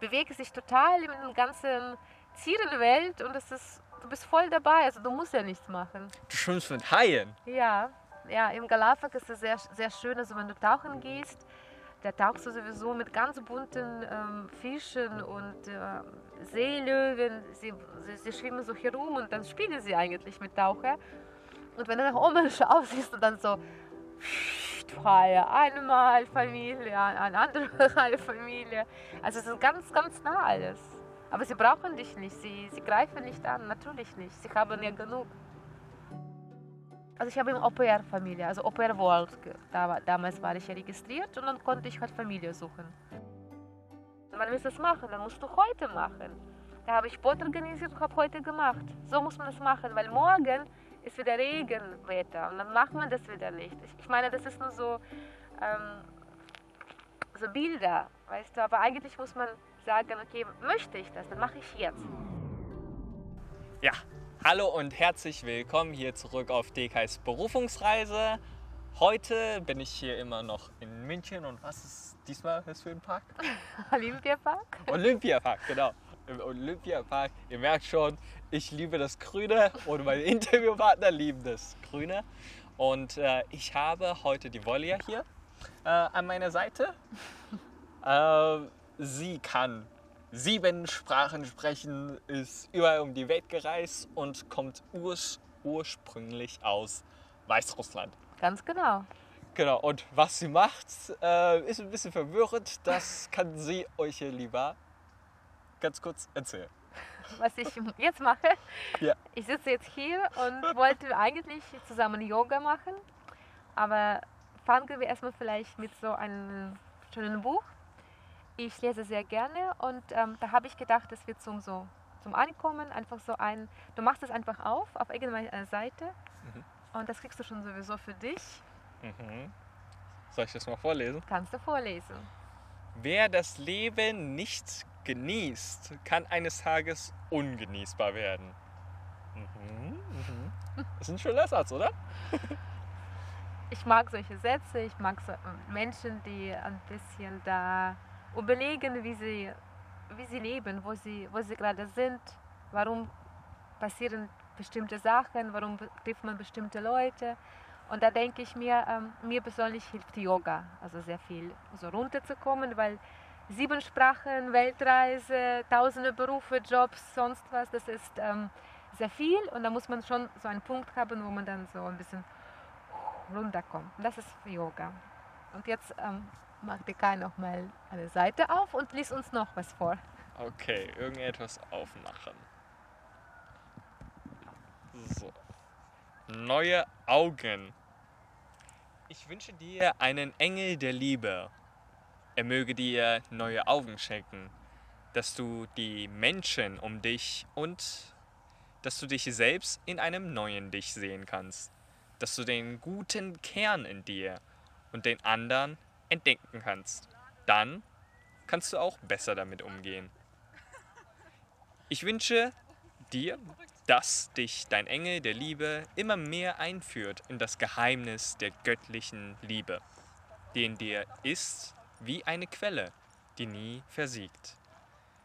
bewegst dich total in der ganzen Tierenwelt und das ist, du bist voll dabei, also du musst ja nichts machen. Du schwimmst mit Haien? Ja, ja, im Galapagos ist es sehr, sehr schön, also wenn du tauchen gehst, da tauchst du sowieso mit ganz bunten ähm, Fischen und äh, Seelöwen, sie, sie, sie, schwimmen so herum und dann spielen sie eigentlich mit Taucher. Und wenn du nach oben schaust, siehst du dann so Haie, einmal Familie, eine andere Familie. Also es ist ganz, ganz nah alles. Aber sie brauchen dich nicht, sie, sie greifen nicht an, natürlich nicht. Sie haben ja genug. Also ich habe im Au-pair-Familie, also Au-pair World, da, damals war ich ja registriert und dann konnte ich halt Familie suchen. Wann willst das machen? Dann musst du heute machen. Da habe ich Sport organisiert und habe heute gemacht. So muss man das machen, weil morgen ist wieder Regenwetter und dann macht man das wieder nicht. Ich, ich meine, das ist nur so, ähm, so Bilder, weißt du, aber eigentlich muss man sagen, okay, möchte ich das, dann mache ich jetzt. Ja, hallo und herzlich willkommen hier zurück auf DKs Berufungsreise. Heute bin ich hier immer noch in München und was ist diesmal das für ein Park? Olympiapark. Olympiapark, genau. Im Olympiapark. Ihr merkt schon, ich liebe das Grüne und meine Interviewpartner lieben das Grüne. Und äh, ich habe heute die Volia hier äh, an meiner Seite. Äh, sie kann sieben Sprachen sprechen, ist überall um die Welt gereist und kommt urs ursprünglich aus Weißrussland. Ganz genau. Genau, und was sie macht, äh, ist ein bisschen verwirrend. Das kann sie euch hier lieber ganz kurz erzählen. Was ich jetzt mache? Ja. Ich sitze jetzt hier und wollte eigentlich zusammen Yoga machen, aber fangen wir erstmal vielleicht mit so einem schönen Buch ich lese sehr gerne und ähm, da habe ich gedacht, das wird zum, so, zum Ankommen einfach so ein, du machst es einfach auf, auf irgendeiner Seite mhm. und das kriegst du schon sowieso für dich. Mhm. Soll ich das mal vorlesen? Kannst du vorlesen. Wer das Leben nicht genießt, kann eines Tages ungenießbar werden. Mhm, mhm. Das ist ein schöner Satz, oder? ich mag solche Sätze, ich mag so Menschen, die ein bisschen da überlegen, wie sie, wie sie leben, wo sie, wo sie gerade sind, warum passieren bestimmte Sachen, warum trifft man bestimmte Leute. Und da denke ich mir, ähm, mir persönlich hilft Yoga, also sehr viel, so runterzukommen, weil sieben Sprachen, Weltreise, tausende Berufe, Jobs, sonst was, das ist ähm, sehr viel und da muss man schon so einen Punkt haben, wo man dann so ein bisschen runterkommt. Das ist Yoga. Und jetzt ähm, macht Kai noch mal eine Seite auf und liest uns noch was vor. Okay, irgendetwas aufmachen. So. Neue Augen. Ich wünsche dir einen Engel der Liebe. Er möge dir neue Augen schenken, dass du die Menschen um dich und dass du dich selbst in einem neuen Dich sehen kannst, dass du den guten Kern in dir und den anderen entdecken kannst. Dann kannst du auch besser damit umgehen. Ich wünsche dir, dass dich dein Engel der Liebe immer mehr einführt in das Geheimnis der göttlichen Liebe, die in dir ist wie eine Quelle, die nie versiegt.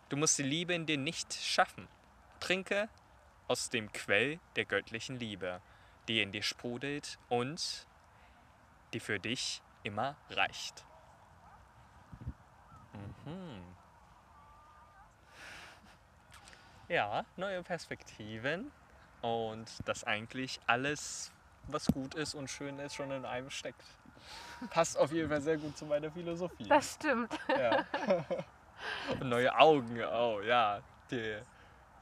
Du musst die Liebe in dir nicht schaffen. Trinke aus dem Quell der göttlichen Liebe, die in dir sprudelt und die für dich immer reicht. Mhm. Ja, neue Perspektiven und dass eigentlich alles, was gut ist und schön ist, schon in einem steckt. Passt auf jeden Fall sehr gut zu meiner Philosophie. Das stimmt. Ja. Und neue Augen, oh ja. Die,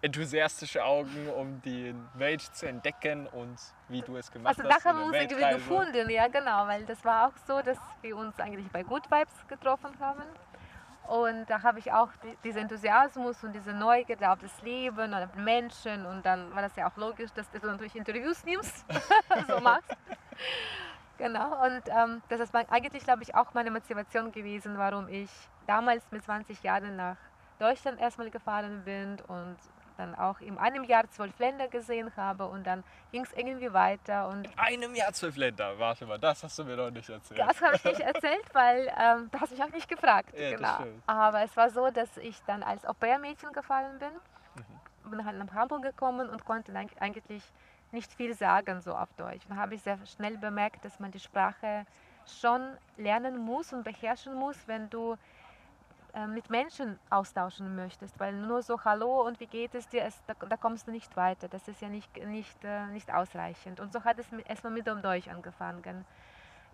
enthusiastische Augen, um die Welt zu entdecken und wie du es gemacht also, hast. Also da haben wir uns irgendwie gefunden, ja genau, weil das war auch so, dass wir uns eigentlich bei Good Vibes getroffen haben. Und da habe ich auch diesen Enthusiasmus und diese Neugierde auf das Leben und auf Menschen. Und dann war das ja auch logisch, dass du natürlich Interviews nimmst, so machst. Genau, und ähm, das ist eigentlich, glaube ich, auch meine Motivation gewesen, warum ich damals mit 20 Jahren nach Deutschland erstmal gefahren bin und dann auch in einem Jahr zwölf Länder gesehen habe und dann ging es irgendwie weiter. Und in einem Jahr zwölf Länder, warte mal, das hast du mir noch nicht erzählt. Das habe ich nicht erzählt, weil ähm, du hast mich auch nicht gefragt. Ja, genau. Aber es war so, dass ich dann als Au-pair-Mädchen gefallen bin. Mhm. Bin halt nach Hamburg gekommen und konnte eig- eigentlich nicht viel sagen so auf Deutsch. Und habe ich sehr schnell bemerkt, dass man die Sprache schon lernen muss und beherrschen muss, wenn du äh, mit Menschen austauschen möchtest, weil nur so Hallo und wie geht es dir, es, da, da kommst du nicht weiter. Das ist ja nicht, nicht, äh, nicht ausreichend. Und so hat es erstmal mit dem Deutsch angefangen.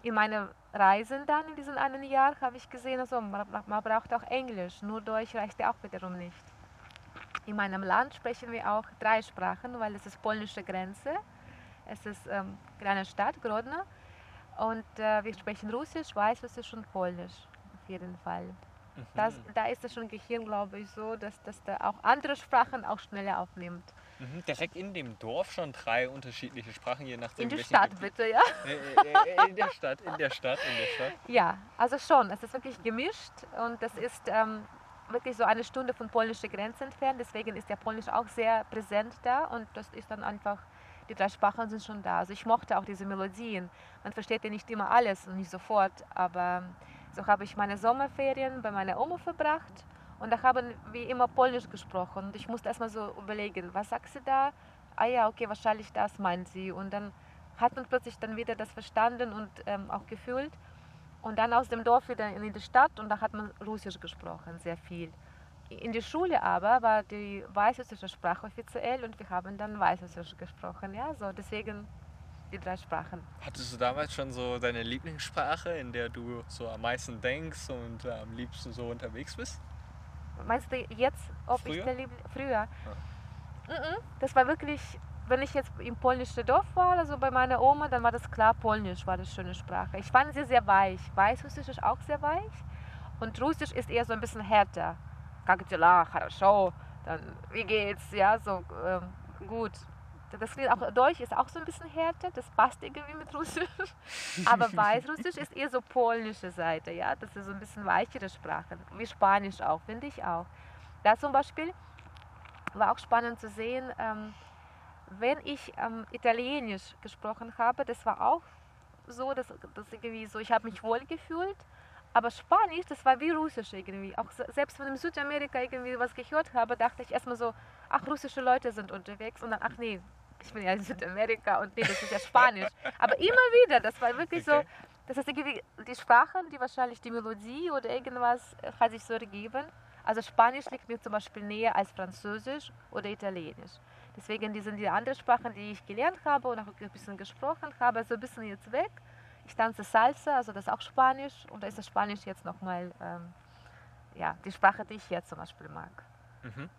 In meinen Reisen dann in diesem einen Jahr habe ich gesehen, also man, man braucht auch Englisch, nur Deutsch reicht ja auch wiederum nicht. In meinem Land sprechen wir auch drei Sprachen, weil es ist polnische Grenze, es ist ähm, kleine Stadt, Grodno, und äh, wir sprechen Russisch, Weißrussisch und Polnisch auf jeden Fall. Das, da ist es schon Gehirn, glaube ich, so, dass, dass da auch andere Sprachen auch schneller aufnimmt. Mhm. Direkt in dem Dorf schon drei unterschiedliche Sprachen, je nachdem In der Stadt Gebiet- bitte, ja? Äh, äh, äh, in der Stadt, in der Stadt, in der Stadt. Ja, also schon. Es ist wirklich gemischt und das ist ähm, wirklich so eine Stunde von polnischer Grenze entfernt. Deswegen ist der Polnisch auch sehr präsent da und das ist dann einfach, die drei Sprachen sind schon da. Also ich mochte auch diese Melodien. Man versteht ja nicht immer alles und nicht sofort, aber so habe ich meine Sommerferien bei meiner Oma verbracht und da haben wir immer Polnisch gesprochen und ich musste erstmal so überlegen, was sagt sie da? Ah ja, okay, wahrscheinlich das meint sie und dann hat man plötzlich dann wieder das verstanden und ähm, auch gefühlt. Und dann aus dem Dorf wieder in die Stadt und da hat man Russisch gesprochen, sehr viel. In der Schule aber war die weißrussische Sprache offiziell und wir haben dann weißrussisch gesprochen. Ja, so deswegen die drei Sprachen. Hattest du damals schon so deine Lieblingssprache, in der du so am meisten denkst und am liebsten so unterwegs bist? Meinst du jetzt, ob ich Früher? der Liebling... Früher? Mhm. Das war wirklich, wenn ich jetzt im polnischen Dorf war, also bei meiner Oma, dann war das klar, Polnisch war das schöne Sprache. Ich fand sie sehr weich. Weißrussisch ist auch sehr weich und Russisch ist eher so ein bisschen härter. Как дела? Хорошо. Dann, wie geht's? Ja, so ähm, gut. Das klingt auch, Deutsch ist auch so ein bisschen härter, das passt irgendwie mit Russisch. Aber Weißrussisch ist eher so polnische Seite, ja. Das ist so ein bisschen weichere Sprache. Wie Spanisch auch, finde ich auch. Da zum Beispiel war auch spannend zu sehen, ähm, wenn ich ähm, Italienisch gesprochen habe, das war auch so, dass, dass irgendwie so, ich habe mich wohl gefühlt. Aber Spanisch, das war wie Russisch irgendwie. Auch se- selbst wenn ich in Südamerika irgendwie was gehört habe, dachte ich erstmal so, ach, russische Leute sind unterwegs. Und dann, ach nee, ich bin ja in Südamerika und nee, das ist ja Spanisch. Aber immer wieder, das war wirklich Okay. so, das ist irgendwie die Sprachen, die wahrscheinlich die Melodie oder irgendwas hat sich so ergeben. Also Spanisch liegt mir zum Beispiel näher als Französisch oder Italienisch. Deswegen die sind die anderen Sprachen, die ich gelernt habe und auch ein bisschen gesprochen habe, so ein bisschen jetzt weg. Ich tanze Salsa, also das ist auch Spanisch und da ist das Spanisch jetzt nochmal ähm, ja, die Sprache, die ich jetzt zum Beispiel mag. Mhm.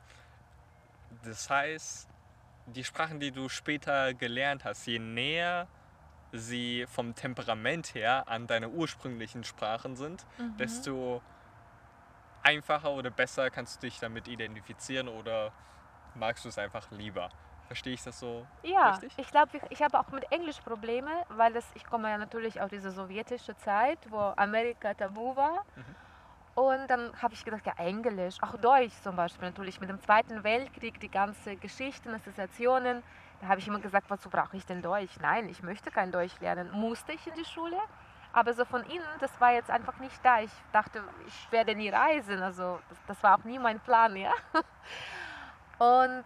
Das heißt, die Sprachen, die du später gelernt hast, je näher sie vom Temperament her an deine ursprünglichen Sprachen sind, Mhm. desto einfacher oder besser kannst du dich damit identifizieren oder magst du es einfach lieber. Verstehe ich das so Ja, richtig? ich glaube, ich, ich habe auch mit Englisch Probleme, weil das, ich komme ja natürlich aus dieser sowjetischen Zeit, wo Amerika tabu war. Und dann habe ich gedacht, ja, Englisch, auch Deutsch zum Beispiel natürlich, mit dem Zweiten Weltkrieg, die ganze Geschichten, Assoziationen. Da habe ich immer gesagt, wozu brauche ich denn Deutsch? Nein, ich möchte kein Deutsch lernen. Musste ich in die Schule, aber so von innen, das war jetzt einfach nicht da. Ich dachte, ich werde nie reisen, also das, das war auch nie mein Plan, ja. Und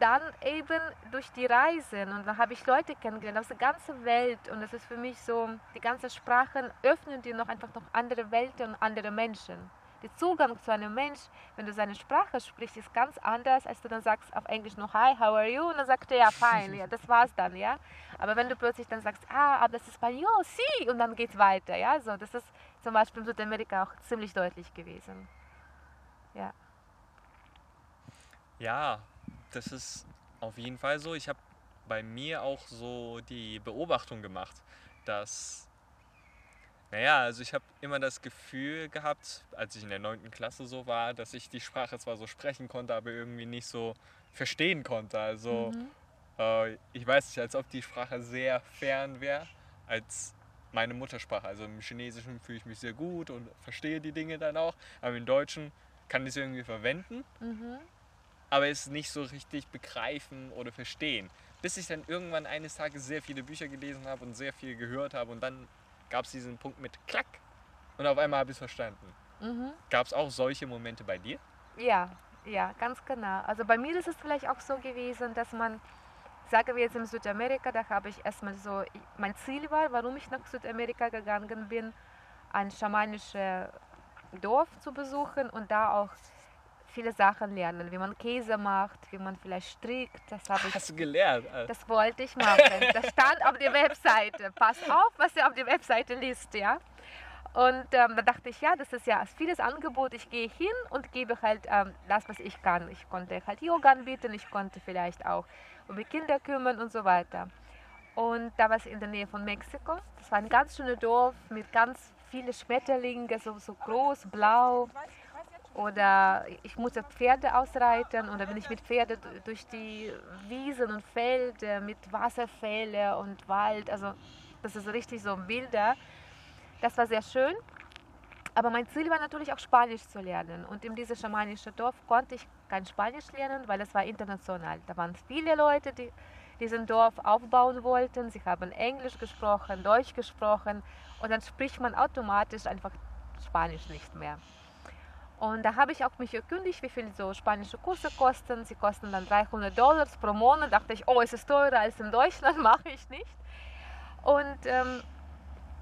dann eben durch die Reisen und dann habe ich Leute kennengelernt aus der ganzen Welt und es ist für mich so, die ganzen Sprachen öffnen dir noch einfach noch andere Welten und andere Menschen. Der Zugang zu einem Mensch, wenn du seine Sprache sprichst, ist ganz anders, als du dann sagst auf Englisch noch Hi, how are you? Und dann sagt er ja, fine, ja, das war's dann, ja. Aber wenn du plötzlich dann sagst, ah, aber das ist Espanol, sí, und dann geht's weiter, ja, so, das ist zum Beispiel in Südamerika auch ziemlich deutlich gewesen. Ja. Ja, das ist auf jeden Fall so. Ich habe bei mir auch so die Beobachtung gemacht, dass, naja, also ich habe immer das Gefühl gehabt, als ich in der 9. Klasse so war, dass ich die Sprache zwar so sprechen konnte, aber irgendwie nicht so verstehen konnte. Also äh, ich weiß nicht, als ob die Sprache sehr fern wäre als meine Muttersprache. Also im Chinesischen fühle ich mich sehr gut und verstehe die Dinge dann auch, aber im Deutschen kann ich es irgendwie verwenden. Mhm. Aber es nicht so richtig begreifen oder verstehen. Bis ich dann irgendwann eines Tages sehr viele Bücher gelesen habe und sehr viel gehört habe und dann gab es diesen Punkt mit Klack und auf einmal habe ich es verstanden. Mhm. Gab es auch solche Momente bei dir? Ja, ja, ganz genau. Also bei mir ist es vielleicht auch so gewesen, dass man, sagen wir jetzt in Südamerika, da habe ich erstmal so, mein Ziel war, warum ich nach Südamerika gegangen bin, ein schamanisches Dorf zu besuchen und da auch viele Sachen lernen, wie man Käse macht, wie man vielleicht strickt. Das habe ich. Hast du gelernt? Das wollte ich machen. Das stand auf der Webseite. Pass auf, was ihr auf der Webseite liest, ja. Und ähm, da dachte ich, ja, das ist ja vieles Angebot. Ich gehe hin und gebe halt ähm, das, was ich kann. Ich konnte halt Yoga anbieten, ich konnte vielleicht auch um die Kinder kümmern und so weiter. Und da war es in der Nähe von Mexiko. Das war ein ganz schönes Dorf mit ganz vielen Schmetterlingen, so, so groß, blau. Oder ich musste Pferde ausreiten dann bin ich mit Pferden durch die Wiesen und Felder mit Wasserfälle und Wald. Also das ist richtig so Bilder. Das war sehr schön. Aber mein Ziel war natürlich auch Spanisch zu lernen. Und in diesem schamanischen Dorf konnte ich kein Spanisch lernen, weil es war international. Da waren viele Leute, die diesen Dorf aufbauen wollten. Sie haben Englisch gesprochen, Deutsch gesprochen und dann spricht man automatisch einfach Spanisch nicht mehr. Und da habe ich auch mich erkundigt, wie viel so spanische Kurse kosten. Sie kosten dann 300 Dollar pro Monat. Da dachte ich, oh, es ist teurer als in Deutschland, mache ich nicht. Und ähm,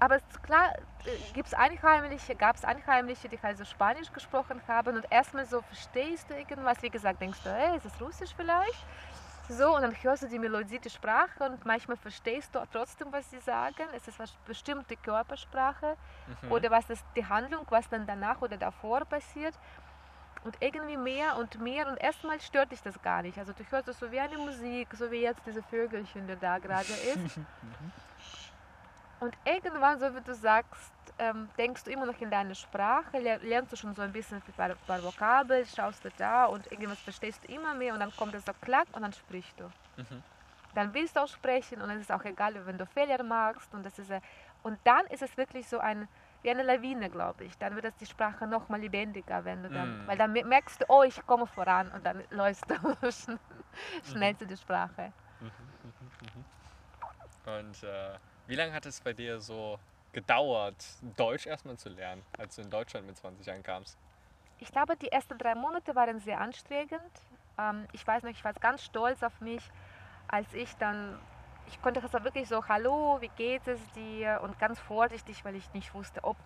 aber klar äh, gibt's Einheimliche, gab es Einheimliche, die halt so Spanisch gesprochen haben und erstmal so verstehst du irgendwas, wie gesagt, denkst du, hey, ist das Russisch vielleicht? So, und dann hörst du die Melodie, die Sprache und manchmal verstehst du trotzdem, was sie sagen. Es ist was bestimmte Körpersprache mhm. oder was ist die Handlung, was dann danach oder davor passiert. Und irgendwie mehr und mehr und erstmal stört dich das gar nicht. Also du hörst es so wie eine Musik, so wie jetzt diese Vögelchen, der da gerade ist. Mhm. Und irgendwann, so wie du sagst, ähm, denkst du immer noch in deine Sprache, lernst du schon so ein bisschen ein paar, paar Vokabeln, schaust du da und irgendwas verstehst du immer mehr und dann kommt es so klack und dann sprichst du. Mhm. Dann willst du auch sprechen und dann ist es auch egal, wenn du Fehler machst und das ist und dann ist es wirklich so ein wie eine Lawine, glaube ich. Dann wird das die Sprache noch mal lebendiger, wenn du dann, mm. weil dann merkst du, oh, ich komme voran und dann läufst du schnell mhm. zu der Sprache. Mhm, mhm, und äh, wie lange hat es bei dir so gedauert, Deutsch erstmal zu lernen, als du in Deutschland mit 20 Jahren kamst? Ich glaube, die ersten drei Monate waren sehr anstrengend. Ähm, ich weiß noch, ich war ganz stolz auf mich, als ich dann, ich konnte das wirklich so, hallo, wie geht es dir? Und ganz vorsichtig, weil ich nicht wusste, ob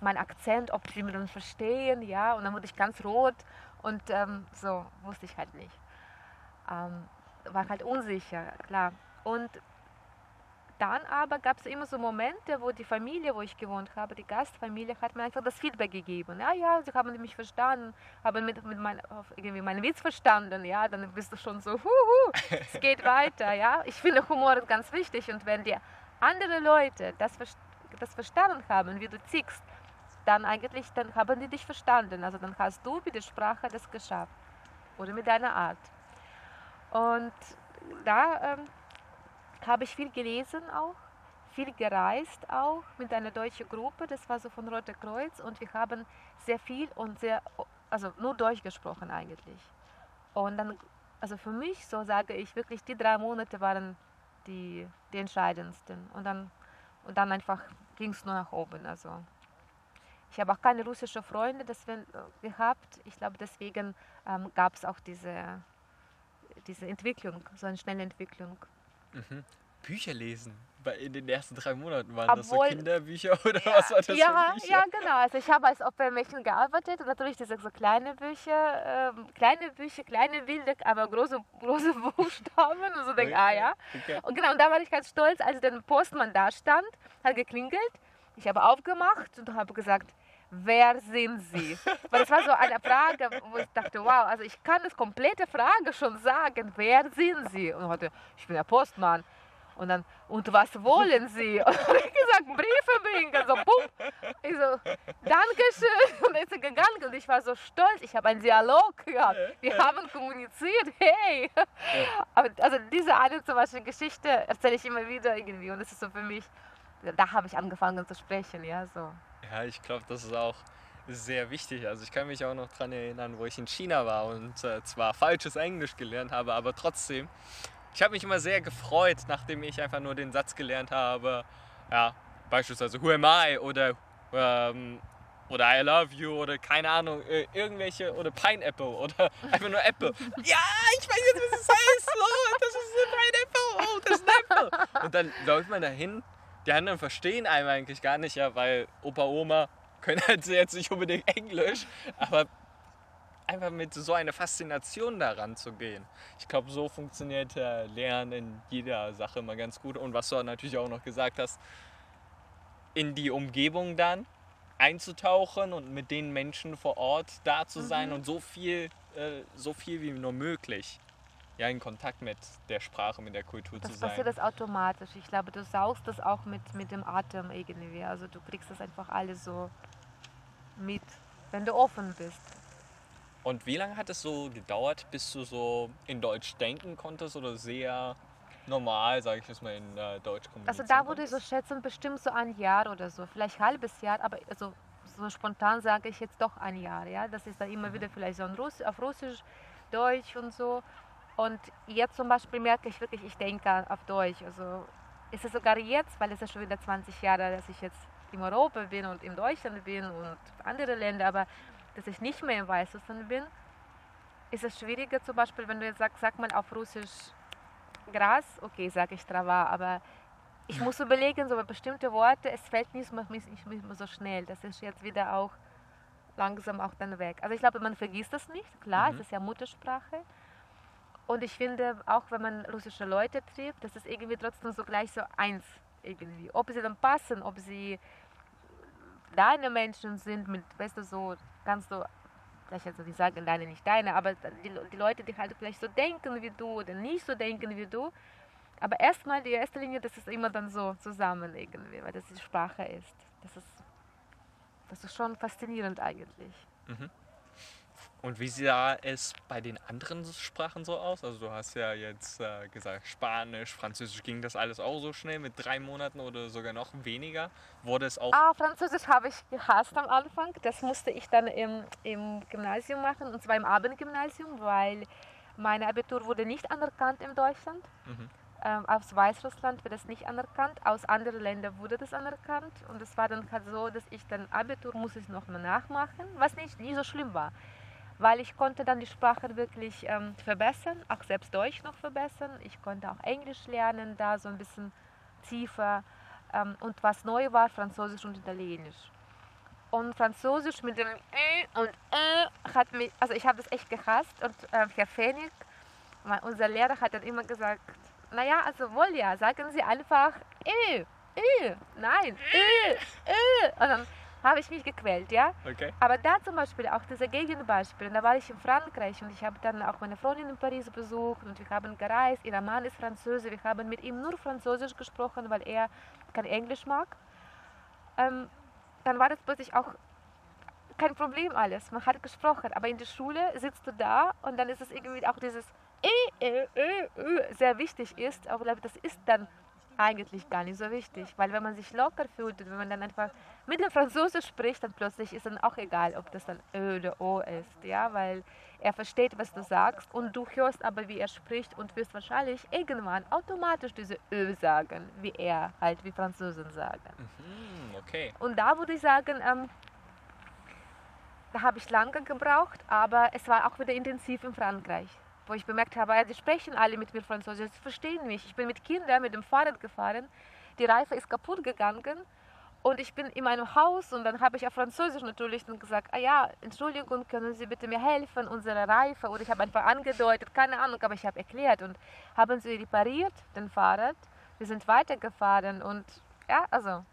mein Akzent, ob sie mir dann verstehen, ja. Und dann wurde ich ganz rot und ähm, so wusste ich halt nicht. Ähm, war halt unsicher, klar. Und dann aber gab es immer so Momente, wo die Familie, wo ich gewohnt habe, die Gastfamilie, hat mir einfach das Feedback gegeben. Ja, ja, sie haben mich verstanden, haben mit, mit mein, irgendwie meinen Witz verstanden. Ja, dann bist du schon so, huhu, es geht weiter. Ja, ich finde Humor ist ganz wichtig und wenn die andere Leute das, das verstanden haben, wie du zickst, dann eigentlich, dann haben die dich verstanden. Also dann hast du mit der Sprache das geschafft oder mit deiner Art. Und da ähm, habe ich viel gelesen auch, viel gereist auch mit einer deutschen Gruppe, das war so von Rote Kreuz und wir haben sehr viel und sehr, also nur Deutsch gesprochen eigentlich. Und dann, also für mich, so sage ich wirklich, die drei Monate waren die, die entscheidendsten und dann, und dann einfach ging es nur nach oben. Also ich habe auch keine russischen Freunde deswegen, äh, gehabt. Ich glaube, deswegen ähm, gab es auch diese, diese Entwicklung, so eine schnelle Entwicklung. Mhm. Bücher lesen. In den ersten drei Monaten waren Obwohl, das so Kinderbücher oder ja, was war das ja, Ja, genau. Also ich habe als Opfermädchen gearbeitet und natürlich diese so kleine Bücher, ähm, kleine Bücher, kleine Bilder, aber große, große Buchstaben und so denke, ah ja. Okay. Und genau, und da war ich ganz stolz, als der Postmann da stand, hat geklingelt. Ich habe aufgemacht und habe gesagt, wer sind Sie? Weil das war so eine Frage, wo ich dachte, wow, also ich kann das komplette Frage schon sagen, wer sind Sie? Und heute, ich bin der Postmann. Und dann, und was wollen Sie? Und dann habe ich gesagt, Briefe bringen. So, bumm. Ich so, Dankeschön. Und dann ist er gegangen und ich war so stolz. Ich habe einen Dialog gehabt. Wir haben kommuniziert. Hey. Aber also diese eine zum Beispiel Geschichte erzähle ich immer wieder irgendwie. Und das ist so für mich, da habe ich angefangen zu sprechen. Ja, so. Ja ich glaube, das ist auch sehr wichtig. Also ich kann mich auch noch daran erinnern, wo ich in China war und äh, zwar falsches Englisch gelernt habe, aber trotzdem. Ich habe mich immer sehr gefreut, nachdem ich einfach nur den Satz gelernt habe. Ja, beispielsweise Who am I oder ähm, oder I love you oder keine Ahnung, äh, irgendwelche oder Pineapple oder einfach nur Apple. ja, ich weiß jetzt, was es heißt. Oh, das ist ein Pineapple. Oh, das ist ein Apple. Und dann läuft man dahin. Die anderen verstehen einem eigentlich gar nicht, ja, weil Opa, Oma können halt jetzt nicht unbedingt Englisch, aber einfach mit so einer Faszination daran zu gehen. Ich glaube, so funktioniert äh, Lernen in jeder Sache mal ganz gut. Und was du natürlich auch noch gesagt hast, in die Umgebung dann einzutauchen und mit den Menschen vor Ort da zu sein Mhm. und so viel, äh, so viel wie nur möglich ja, in Kontakt mit der Sprache, mit der Kultur Das zu sein. passiert das automatisch. Ich glaube, du saugst das auch mit, mit dem Atem irgendwie. Also du kriegst das einfach alles so mit, wenn du offen bist. Und wie lange hat es so gedauert, bis du so in Deutsch denken konntest oder sehr normal, sage ich jetzt mal, in äh, Deutsch kommunizieren Also da würde ich so schätzen, bestimmt so ein Jahr oder so, vielleicht ein halbes Jahr, aber also so spontan sage ich jetzt doch ein Jahr, ja. Das ist dann immer wieder vielleicht so ein Russ auf Russisch, Deutsch und so. Und jetzt zum Beispiel merke ich wirklich, ich denke auf Deutsch. Also ist es sogar jetzt, weil es ist schon wieder 20 Jahre, dass ich jetzt in Europa bin und in Deutschland bin und andere Länder, aber dass ich nicht mehr in Weißrussland bin, ist es schwieriger zum Beispiel, wenn du jetzt sagst, sag mal auf Russisch Gras, okay, sage ich Trava, aber ich muss überlegen, so bestimmte Worte, es fällt nicht mehr, nicht mehr so schnell. Das ist jetzt wieder auch langsam auch dann weg. Also ich glaube, man vergisst das nicht, klar, Mhm. es ist ja Muttersprache. Und ich finde, auch wenn man russische Leute trifft, das ist irgendwie trotzdem so gleich so eins irgendwie. Ob sie dann passen, ob sie deine Menschen sind, mit, weißt du, so ganz so, vielleicht also die sagen deine, nicht deine, aber die, die Leute, die halt vielleicht so denken wie du oder nicht so denken wie du. Aber erstmal, die erste Linie, das ist immer dann so zusammen irgendwie, weil das die Sprache ist. Das ist, das ist schon faszinierend eigentlich. Und wie sah es bei den anderen Sprachen so aus? Also du hast ja jetzt äh, gesagt, Spanisch, Französisch, ging das alles auch so schnell mit drei Monaten oder sogar noch weniger? Wurde es auch... Ah, Französisch habe ich gehasst am Anfang. Das musste ich dann im, im Gymnasium machen, und zwar im Abendgymnasium, weil mein Abitur wurde nicht anerkannt in Deutschland. Mhm. Ähm, aus Weißrussland wird es nicht anerkannt, aus anderen Ländern wurde das anerkannt. Und es war dann halt so, dass ich dann Abitur muss ich noch mal nachmachen, was nicht, nie so schlimm war. Weil ich konnte dann die Sprache wirklich ähm, verbessern, auch selbst Deutsch noch verbessern. Ich konnte auch Englisch lernen, da so ein bisschen tiefer. Ähm, und was neu war, Französisch und Italienisch. Und Französisch mit dem Ä und Ä hat mich, also ich habe das echt gehasst. Und äh, Herr Fenig, unser Lehrer, hat dann immer gesagt, naja, also wohl ja, sagen Sie einfach Ä, Ä, nein, Ä, Ä. Und dann habe ich mich gequält, ja. Okay. Aber da zum Beispiel auch diese Gegenbeispiele, da war ich in Frankreich und ich habe dann auch meine Freundin in Paris besucht und wir haben gereist. Ihr Mann ist Franzose, wir haben mit ihm nur Französisch gesprochen, weil er kein Englisch mag. Ähm, dann war das plötzlich auch kein Problem alles. Man hat gesprochen, aber in der Schule sitzt du da und dann ist es irgendwie auch dieses äh, äh, äh, sehr wichtig ist. Aber das ist dann eigentlich gar nicht so wichtig, weil wenn man sich locker fühlt und wenn man dann einfach mit dem Franzosen spricht, dann plötzlich ist dann auch egal, ob das dann Ö oder O ist, ja, weil er versteht, was du sagst und du hörst aber, wie er spricht und wirst wahrscheinlich irgendwann automatisch diese Ö sagen, wie er halt wie Franzosen sagen. Hm, okay. Und da würde ich sagen, ähm, da habe ich lange gebraucht, aber es war auch wieder intensiv in Frankreich, wo ich bemerkt habe, ja, die sprechen alle mit mir Französisch, sie verstehen mich. Ich bin mit Kindern mit dem Fahrrad gefahren, die Reife ist kaputt gegangen und ich bin in meinem Haus und dann habe ich auf Französisch natürlich dann gesagt, ah ja, Entschuldigung, können Sie bitte mir helfen, unsere Reife, oder ich habe einfach angedeutet, keine Ahnung, aber ich habe erklärt und haben sie repariert, den Fahrrad. Wir sind weitergefahren und ja, also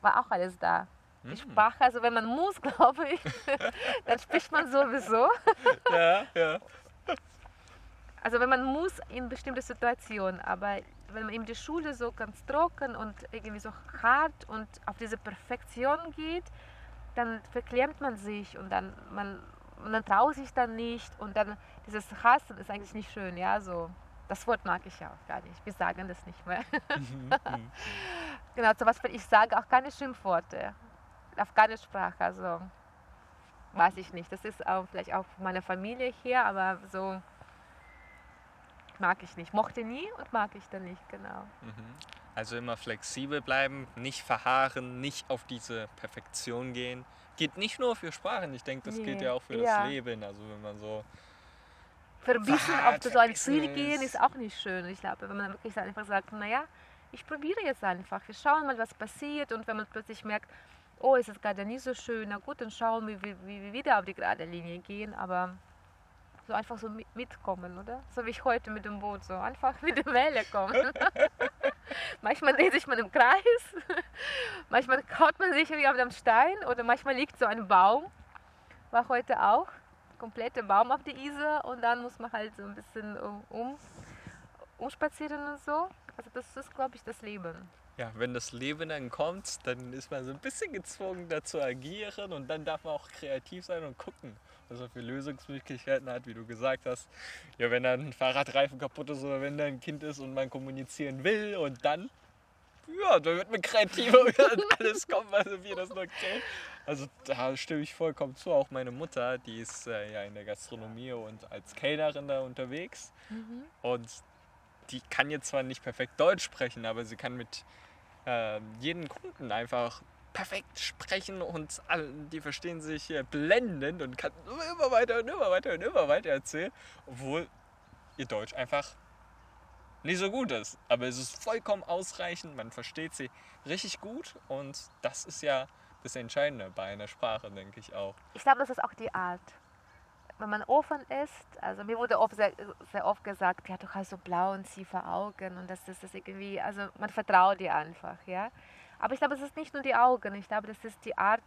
war auch alles da. Die Sprache, also wenn man muss, glaube ich, dann spricht man sowieso. Ja, ja. Also wenn man muss in bestimmte Situationen, aber wenn man in die Schule so ganz trocken und irgendwie so hart und auf diese Perfektion geht, dann verklemmt man sich und dann man, man traut sich dann nicht und dann dieses Hassen ist eigentlich nicht schön, ja, so. Das Wort mag ich ja auch gar nicht. Wir sagen das nicht mehr. genau, zum Beispiel, ich sage auch keine Schimpfworte. Afghanisch-Sprache, also weiß ich nicht. Das ist auch vielleicht auch von meiner Familie hier, aber so mag ich nicht. Mochte nie und mag ich dann nicht, genau. Mhm. Also immer flexibel bleiben, nicht verharren, nicht auf diese Perfektion gehen. Geht nicht nur für Sprachen, ich denke, das Nee. gilt ja auch für Ja. das Leben. Also wenn man so Verbissen auf so ein Ziel gehen ist- auch nicht schön. Ich glaube, wenn man wirklich einfach sagt, naja, ich probiere jetzt einfach, wir schauen mal, was passiert und wenn man plötzlich merkt, oh, es ist gerade nicht so schön, na gut, dann schauen wir, wie, wie wir wieder auf die gerade Linie gehen, aber so einfach so mit, mitkommen, oder? So wie ich heute mit dem Boot, so einfach mit der Welle kommen. manchmal dreht sich man im Kreis, manchmal kaut man sich wie auf dem Stein oder manchmal liegt so ein Baum, war heute auch komplette Baum auf der Isar und dann muss man halt so ein bisschen um, um, umspazieren und so. Also das ist, glaube ich, das Leben. Ja, wenn das Leben dann kommt, dann ist man so ein bisschen gezwungen, da zu agieren und dann darf man auch kreativ sein und gucken, was man für Lösungsmöglichkeiten hat, wie du gesagt hast. Ja, wenn dann ein Fahrradreifen kaputt ist oder wenn da ein Kind ist und man kommunizieren will und dann, ja, dann wird man kreativer und alles kommt, was wir das noch kennen. Also da stimme ich vollkommen zu. Auch meine Mutter, die ist äh, ja in der Gastronomie und als Kellnerin da unterwegs. Und die kann jetzt zwar nicht perfekt Deutsch sprechen, aber sie kann mit äh, jedem Kunden einfach perfekt sprechen und alle, die verstehen sich blendend und kann immer weiter und immer weiter und immer weiter erzählen, obwohl ihr Deutsch einfach nicht so gut ist. Aber es ist vollkommen ausreichend, man versteht sie richtig gut und das ist ja das Entscheidende bei einer Sprache, denke ich auch. Ich glaube, das ist auch die Art. Wenn man offen ist, also mir wurde oft sehr, sehr oft gesagt, ja, du hast so blau und tiefe Augen und das ist das irgendwie, also man vertraut dir einfach, ja. Aber ich glaube, es ist nicht nur die Augen, ich glaube, das ist die Art,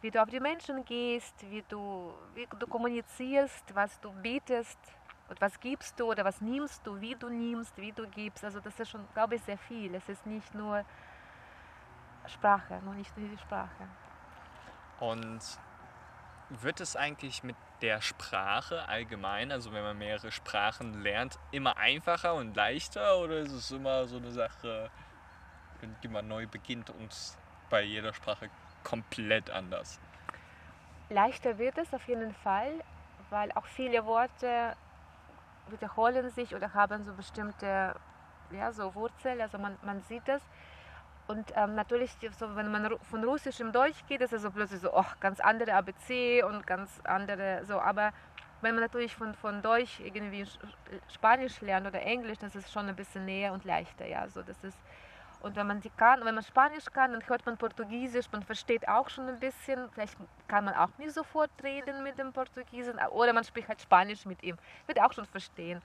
wie du auf die Menschen gehst, wie du, wie du kommunizierst, was du bietest und was gibst du oder was nimmst du, wie du nimmst, wie du gibst. Also das ist schon, glaube ich, sehr viel. Es ist nicht nur Sprache, noch nicht nur die Sprache. Und wird es eigentlich mit der Sprache allgemein, also wenn man mehrere Sprachen lernt, immer einfacher und leichter oder ist es immer so eine Sache, die man neu beginnt und bei jeder Sprache komplett anders? Leichter wird es auf jeden Fall, weil auch viele Worte wiederholen sich oder haben so bestimmte ja, so Wurzeln, also man, man sieht es. Und ähm, natürlich, so, wenn man von Russisch im Deutsch geht, ist es so plötzlich so, oh, ganz andere ABC und ganz andere, so. Aber wenn man natürlich von, von Deutsch irgendwie Sch- Spanisch lernt oder Englisch, das ist schon ein bisschen näher und leichter, ja. So, das ist, und wenn man die kann, wenn man Spanisch kann, dann hört man Portugiesisch, man versteht auch schon ein bisschen. Vielleicht kann man auch nicht sofort reden mit dem Portugiesen oder man spricht halt Spanisch mit ihm, wird auch schon verstehen.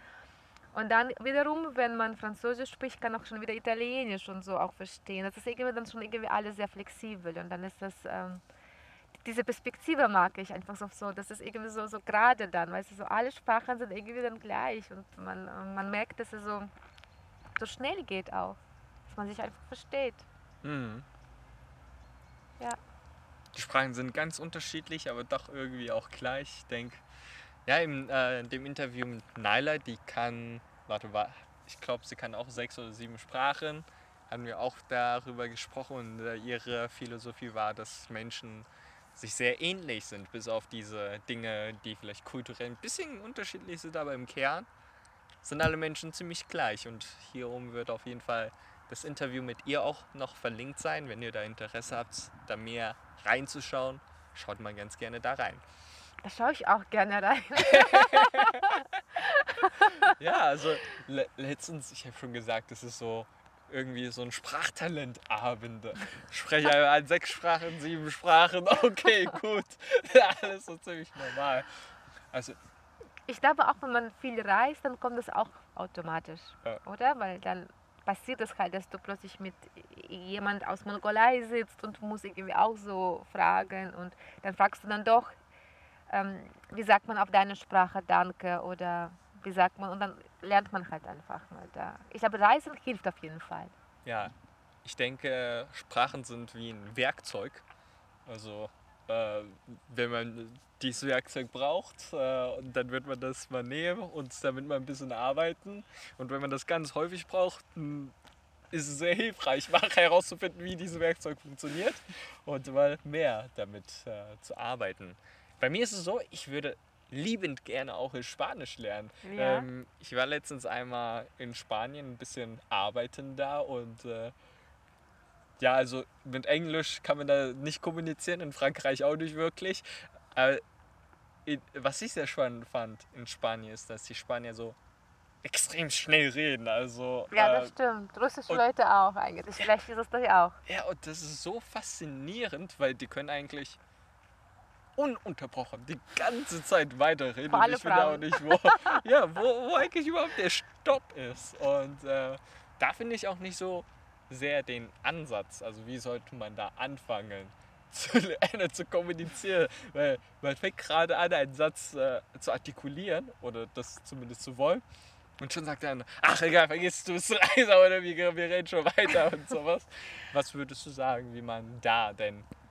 Und dann wiederum, wenn man Französisch spricht, kann auch schon wieder Italienisch und so auch verstehen. Das ist irgendwie dann schon irgendwie alles sehr flexibel und dann ist das ähm, diese Perspektive mag ich einfach so, so das ist irgendwie so, so gerade dann, weißt du, so alle Sprachen sind irgendwie dann gleich und man, äh, man merkt, dass es so, so schnell geht auch, dass man sich einfach versteht. Mhm. Ja. Die Sprachen sind ganz unterschiedlich, aber doch irgendwie auch gleich. Ich denke, ja, im, äh, in dem Interview mit Naila, die kann, warte, wa- ich glaube, sie kann auch sechs oder sieben Sprachen, haben wir auch darüber gesprochen und äh, ihre Philosophie war, dass Menschen sich sehr ähnlich sind, bis auf diese Dinge, die vielleicht kulturell ein bisschen unterschiedlich sind, aber im Kern sind alle Menschen ziemlich gleich. Und hierum wird auf jeden Fall das Interview mit ihr auch noch verlinkt sein. Wenn ihr da Interesse habt, da mehr reinzuschauen, schaut mal ganz gerne da rein. Da schaue ich auch gerne rein. Ja, also le letztens, ich habe schon gesagt, das ist so irgendwie so ein Sprachtalentabend. Ich spreche einmal an sechs Sprachen, sieben Sprachen, okay, gut. Alles so ziemlich normal. Also, Ich glaube auch, wenn man viel reist, dann kommt das auch automatisch, Ja. oder? Weil dann passiert es halt, dass du plötzlich mit jemand aus Mongolei sitzt und musst irgendwie auch so fragen und dann fragst du dann doch, ähm, wie sagt man auf deine Sprache Danke oder wie sagt man und dann lernt man halt einfach mal da. Ich glaube, Reisen hilft auf jeden Fall. ja, ich denke, Sprachen sind wie ein Werkzeug. Also, äh, wenn man dieses Werkzeug braucht, äh, dann wird man das mal nehmen und damit mal ein bisschen arbeiten. Und wenn man das ganz häufig braucht, ist sehr hilfreich, herauszufinden, wie dieses Werkzeug funktioniert und mal mehr damit äh, zu arbeiten. Bei mir ist es so, ich würde liebend gerne auch in Spanisch lernen. Ja. Ähm, ich war letztens einmal in Spanien ein bisschen arbeiten da und äh, ja, also mit Englisch kann man da nicht kommunizieren, in Frankreich auch nicht wirklich. Aber was ich sehr spannend fand in Spanien ist, dass die Spanier so extrem schnell reden. Also, Ja, äh, das stimmt. Russische und- Leute auch eigentlich. Vielleicht ist es das ja auch. ja, und das ist so faszinierend, weil die können eigentlich ununterbrochen die ganze Zeit weiterreden. Vor Und ich finde auch nicht, wo, ja, wo, wo eigentlich überhaupt der Stopp ist. Und äh, da finde ich auch nicht so sehr den Ansatz. Also wie sollte man da anfangen? Zu lernen, zu kommunizieren, weil man fängt gerade an, einen Satz äh, zu artikulieren oder das zumindest zu wollen. Und schon sagt er dann, ach egal, vergiss du es leiser oder wir, wir reden schon weiter und sowas. Was würdest du sagen, wie man da denn äh,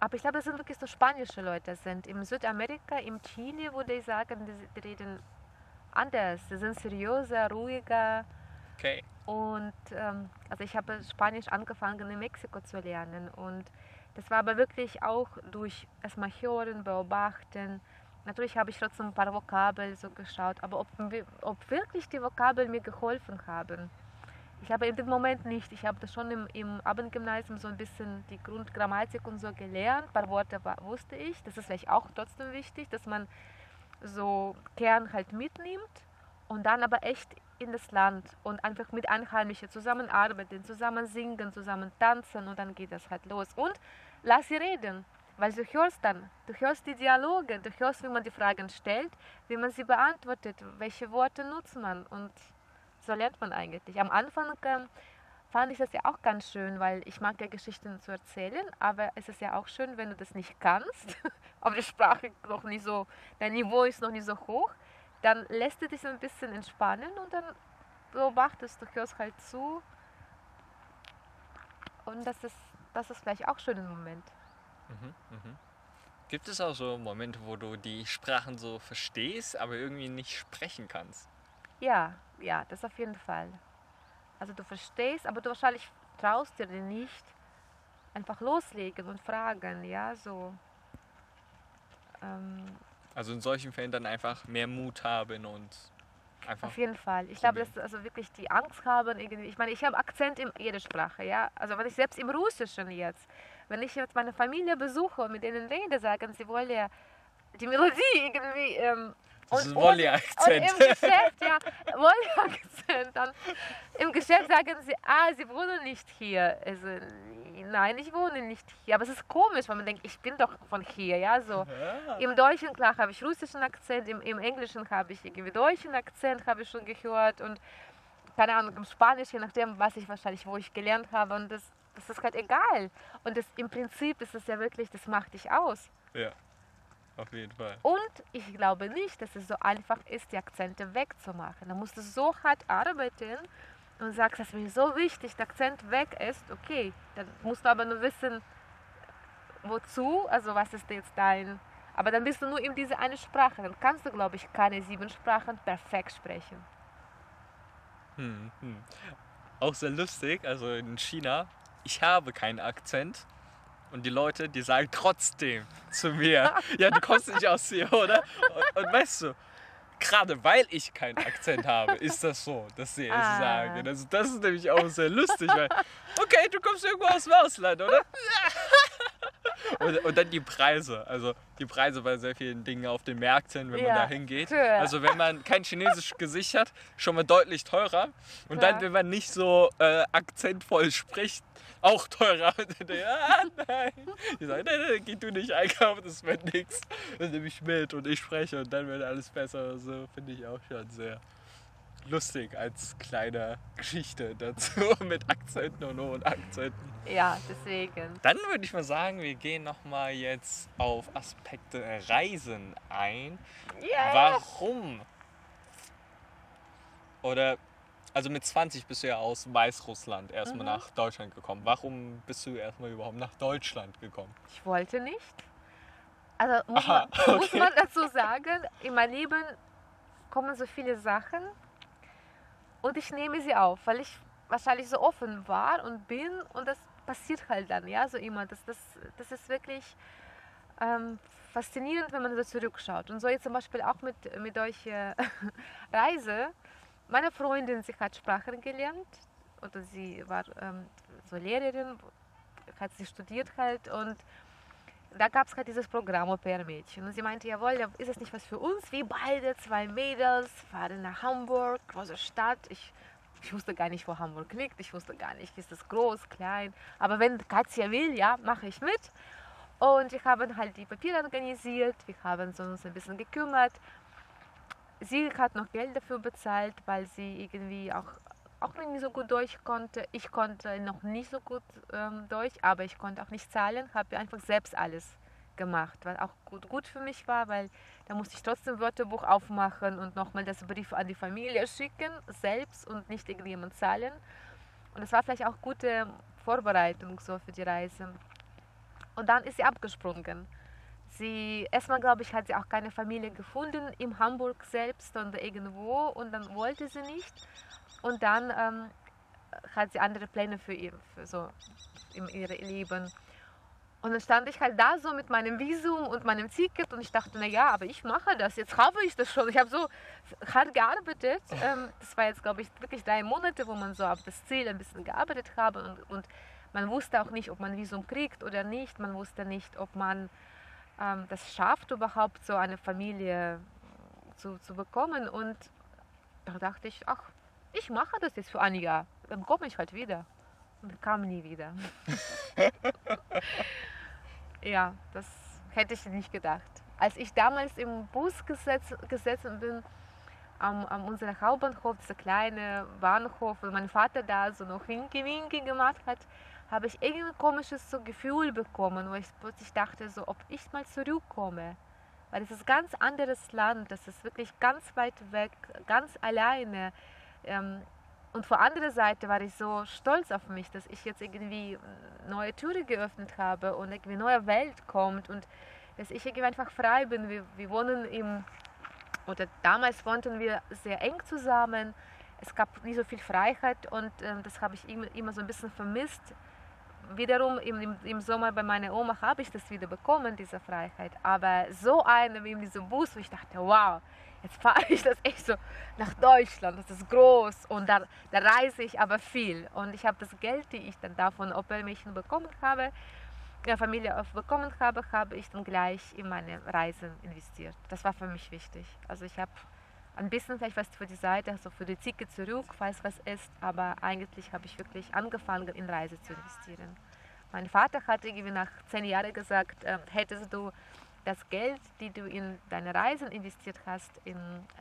Aber ich glaube, das sind wirklich so spanische Leute. Sind in Südamerika, im Chile, würde ich sagen, die, die reden anders. Die sind seriöser, ruhiger. okay, Und ähm, also ich habe Spanisch angefangen in Mexiko zu lernen. Und das war aber wirklich auch durch erstmal hören, beobachten. Natürlich habe ich trotzdem ein paar Vokabeln so geschaut, aber ob, ob wirklich die Vokabeln mir geholfen haben, ich habe in dem Moment nicht. Ich habe das schon im, im Abendgymnasium so ein bisschen die Grundgrammatik und so gelernt. Ein paar Worte wusste ich. Das ist vielleicht auch trotzdem wichtig, dass man so Kern halt mitnimmt und dann aber echt in das Land und einfach mit Einheimischen zusammenarbeiten, zusammen singen, zusammen tanzen und dann geht das halt los. Und lass sie reden, weil du hörst dann, du hörst die Dialoge, du hörst, wie man die Fragen stellt, wie man sie beantwortet, welche Worte nutzt man und so lernt man eigentlich. Am Anfang ähm, fand ich das ja auch ganz schön, weil ich mag ja Geschichten zu erzählen, aber es ist ja auch schön, wenn du das nicht kannst, aber die Sprache noch nicht so, dein Niveau ist noch nicht so hoch, dann lässt du dich so ein bisschen entspannen und dann beobachtest du, hörst halt zu und das ist, das ist vielleicht auch schön im Moment. Mhm, mhm. Gibt es auch so Momente, wo du die Sprachen so verstehst, aber irgendwie nicht sprechen kannst? Ja, ja, das auf jeden Fall. Also du verstehst, aber du wahrscheinlich traust dir nicht einfach loslegen und fragen, ja, so. Ähm, Also in solchen Fällen dann einfach mehr Mut haben und einfach. auf jeden Fall. Ich glaube, dass also wirklich die Angst haben irgendwie. Ich meine, ich habe Akzent in jeder Sprache, ja. Also wenn ich selbst im Russischen jetzt, wenn ich jetzt meine Familie besuche und mit denen rede, sagen sie wollen ja die Melodie irgendwie. Ähm, Das ist Wolli-Akzent. Und im Geschäft, ja, Wolli-Akzent. Im Geschäft sagen sie, ah, sie wohnen nicht hier. Also, nein, ich wohne nicht hier. Aber es ist komisch, weil man denkt, ich bin doch von hier, ja, so. Ja. Im Deutschen, klar, habe ich russischen Akzent, im, im Englischen habe ich irgendwie deutschen Akzent, habe ich schon gehört und keine Ahnung, im Spanisch, je nachdem, was ich wahrscheinlich, wo ich gelernt habe und das, das ist halt egal. Und das, im Prinzip ist es ja wirklich, das macht dich aus. ja, auf jeden Fall. Und ich glaube nicht, dass es so einfach ist, die Akzente wegzumachen. Da musst du so hart arbeiten und sagst, das ist mir so wichtig, der Akzent weg ist, okay. Dann musst du aber nur wissen, wozu, also was ist jetzt dein... Aber dann bist du nur in diese eine Sprache. Dann kannst du, glaube ich, keine sieben Sprachen perfekt sprechen. Hm, hm. Auch sehr lustig, also in China, ich habe keinen Akzent. Und die Leute, die sagen trotzdem zu mir, ja, du kommst nicht aus hier, oder? Und, und weißt du, gerade weil ich keinen Akzent habe, ist das so, dass sie es Ah. sagen. Also das ist nämlich auch sehr lustig, weil, okay, du kommst irgendwo aus dem Ausland, oder? Und, und dann die Preise, also die Preise bei sehr vielen Dingen auf den Märkten, wenn man Ja, da hingeht. Also wenn man kein chinesisches Gesicht hat, schon mal deutlich teurer. Und dann, Ja. wenn man nicht so äh, akzentvoll spricht, auch teurer. Und dann, ah, nein. Die sagen, nein, nein, geh du nicht einkaufen, das wird nichts. Dann nehme ich mit und ich spreche und dann wird alles besser. So finde ich auch schon sehr lustig als kleine Geschichte dazu mit Akzenten und hohen Akzenten. Ja, deswegen. Dann würde ich mal sagen, wir gehen nochmal jetzt auf Aspekte Reisen ein. Yeah. Warum? Oder, also mit 20 bist du ja aus Weißrussland erstmal Mhm. nach Deutschland gekommen. Warum bist du erstmal überhaupt nach Deutschland gekommen? Ich wollte nicht. Also muss, Aha, man, muss okay. man dazu sagen, in mein Leben kommen so viele Sachen und ich nehme sie auf, weil ich, wahrscheinlich so offen war und bin und das passiert halt dann, ja, so immer. Das, das, das ist wirklich ähm, faszinierend, wenn man so zurückschaut. Und so jetzt zum Beispiel auch mit, mit euch äh, Reise. Meine Freundin, sie hat Sprachen gelernt oder sie war ähm, so Lehrerin, hat sie studiert halt und da gab es halt dieses Programm Au Mädchen. Und sie meinte, jawohl, ist es nicht was für uns? Wir beide, zwei Mädels, fahren nach Hamburg, große Stadt. Ich, ich wusste gar nicht, wo Hamburg liegt. Ich wusste gar nicht, ist es groß, klein. Aber wenn Katja will, ja, mache ich mit. Und wir haben halt die Papiere organisiert, wir haben uns ein bisschen gekümmert. Sie hat noch Geld dafür bezahlt, weil sie irgendwie auch, auch nicht so gut Deutsch konnte. Ich konnte noch nicht so gut ähm, Deutsch, aber ich konnte auch nicht zahlen, habe einfach selbst alles gemacht, was auch gut, gut für mich war, weil da musste ich trotzdem Wörterbuch aufmachen und nochmal das Brief an die Familie schicken, selbst und nicht irgendjemand zahlen. Und das war vielleicht auch gute Vorbereitung so für die Reise. Und dann ist sie abgesprungen. Sie, erstmal glaube ich, hat sie auch keine Familie gefunden in Hamburg selbst, sondern irgendwo und dann wollte sie nicht. Und dann ähm, hat sie andere Pläne für ihr, für so in ihrem Leben. Und dann stand ich halt da so mit meinem Visum und meinem Ticket und ich dachte, na ja, aber ich mache das, jetzt habe ich das schon. Ich habe so hart gearbeitet. Ähm, das war jetzt, glaube ich, wirklich drei Monate, wo man so auf das Ziel ein bisschen gearbeitet habe und, und man wusste auch nicht, ob man Visum kriegt oder nicht. Man wusste nicht, ob man ähm, das schafft, überhaupt so eine Familie zu, zu bekommen. Und da dachte ich, ach, ich mache das jetzt für ein Jahr. Dann komme ich halt wieder. Und kam nie wieder. ja, das hätte ich nicht gedacht. Als ich damals im Bus gesetzt, gesessen bin, am, am unserem Hauptbahnhof, dieser kleine Bahnhof, wo mein Vater da so noch Winke Winke gemacht hat, habe ich irgendein komisches so Gefühl bekommen, wo ich plötzlich dachte, so, ob ich mal zurückkomme. Weil es ist ein ganz anderes Land, das ist wirklich ganz weit weg, ganz alleine. Ähm, und von anderer Seite war ich so stolz auf mich, dass ich jetzt irgendwie neue Türen geöffnet habe und irgendwie neue Welt kommt und dass ich irgendwie einfach frei bin. Wir, wir wohnen im, oder damals wohnten wir sehr eng zusammen. Es gab nie so viel Freiheit und ähm, das habe ich immer, immer so ein bisschen vermisst wiederum im, im Sommer bei meiner Oma habe ich das wieder bekommen, diese Freiheit. Aber so eine wie in diesem Bus, wo ich dachte, wow, jetzt fahre ich das echt so nach Deutschland, das ist groß und da, da reise ich aber viel. Und ich habe das Geld, die ich dann davon Opelmädchen bekommen habe, der Familie bekommen habe, habe ich dann gleich in meine Reisen investiert. Das war für mich wichtig. Also ich habe ein bisschen vielleicht was für die Seite, also für die Ticket zurück, falls was ist, aber eigentlich habe ich wirklich angefangen, in Reise zu investieren. Mein Vater hat irgendwie nach zehn Jahren gesagt, äh, hättest du das Geld, die du in deine Reisen investiert hast, in,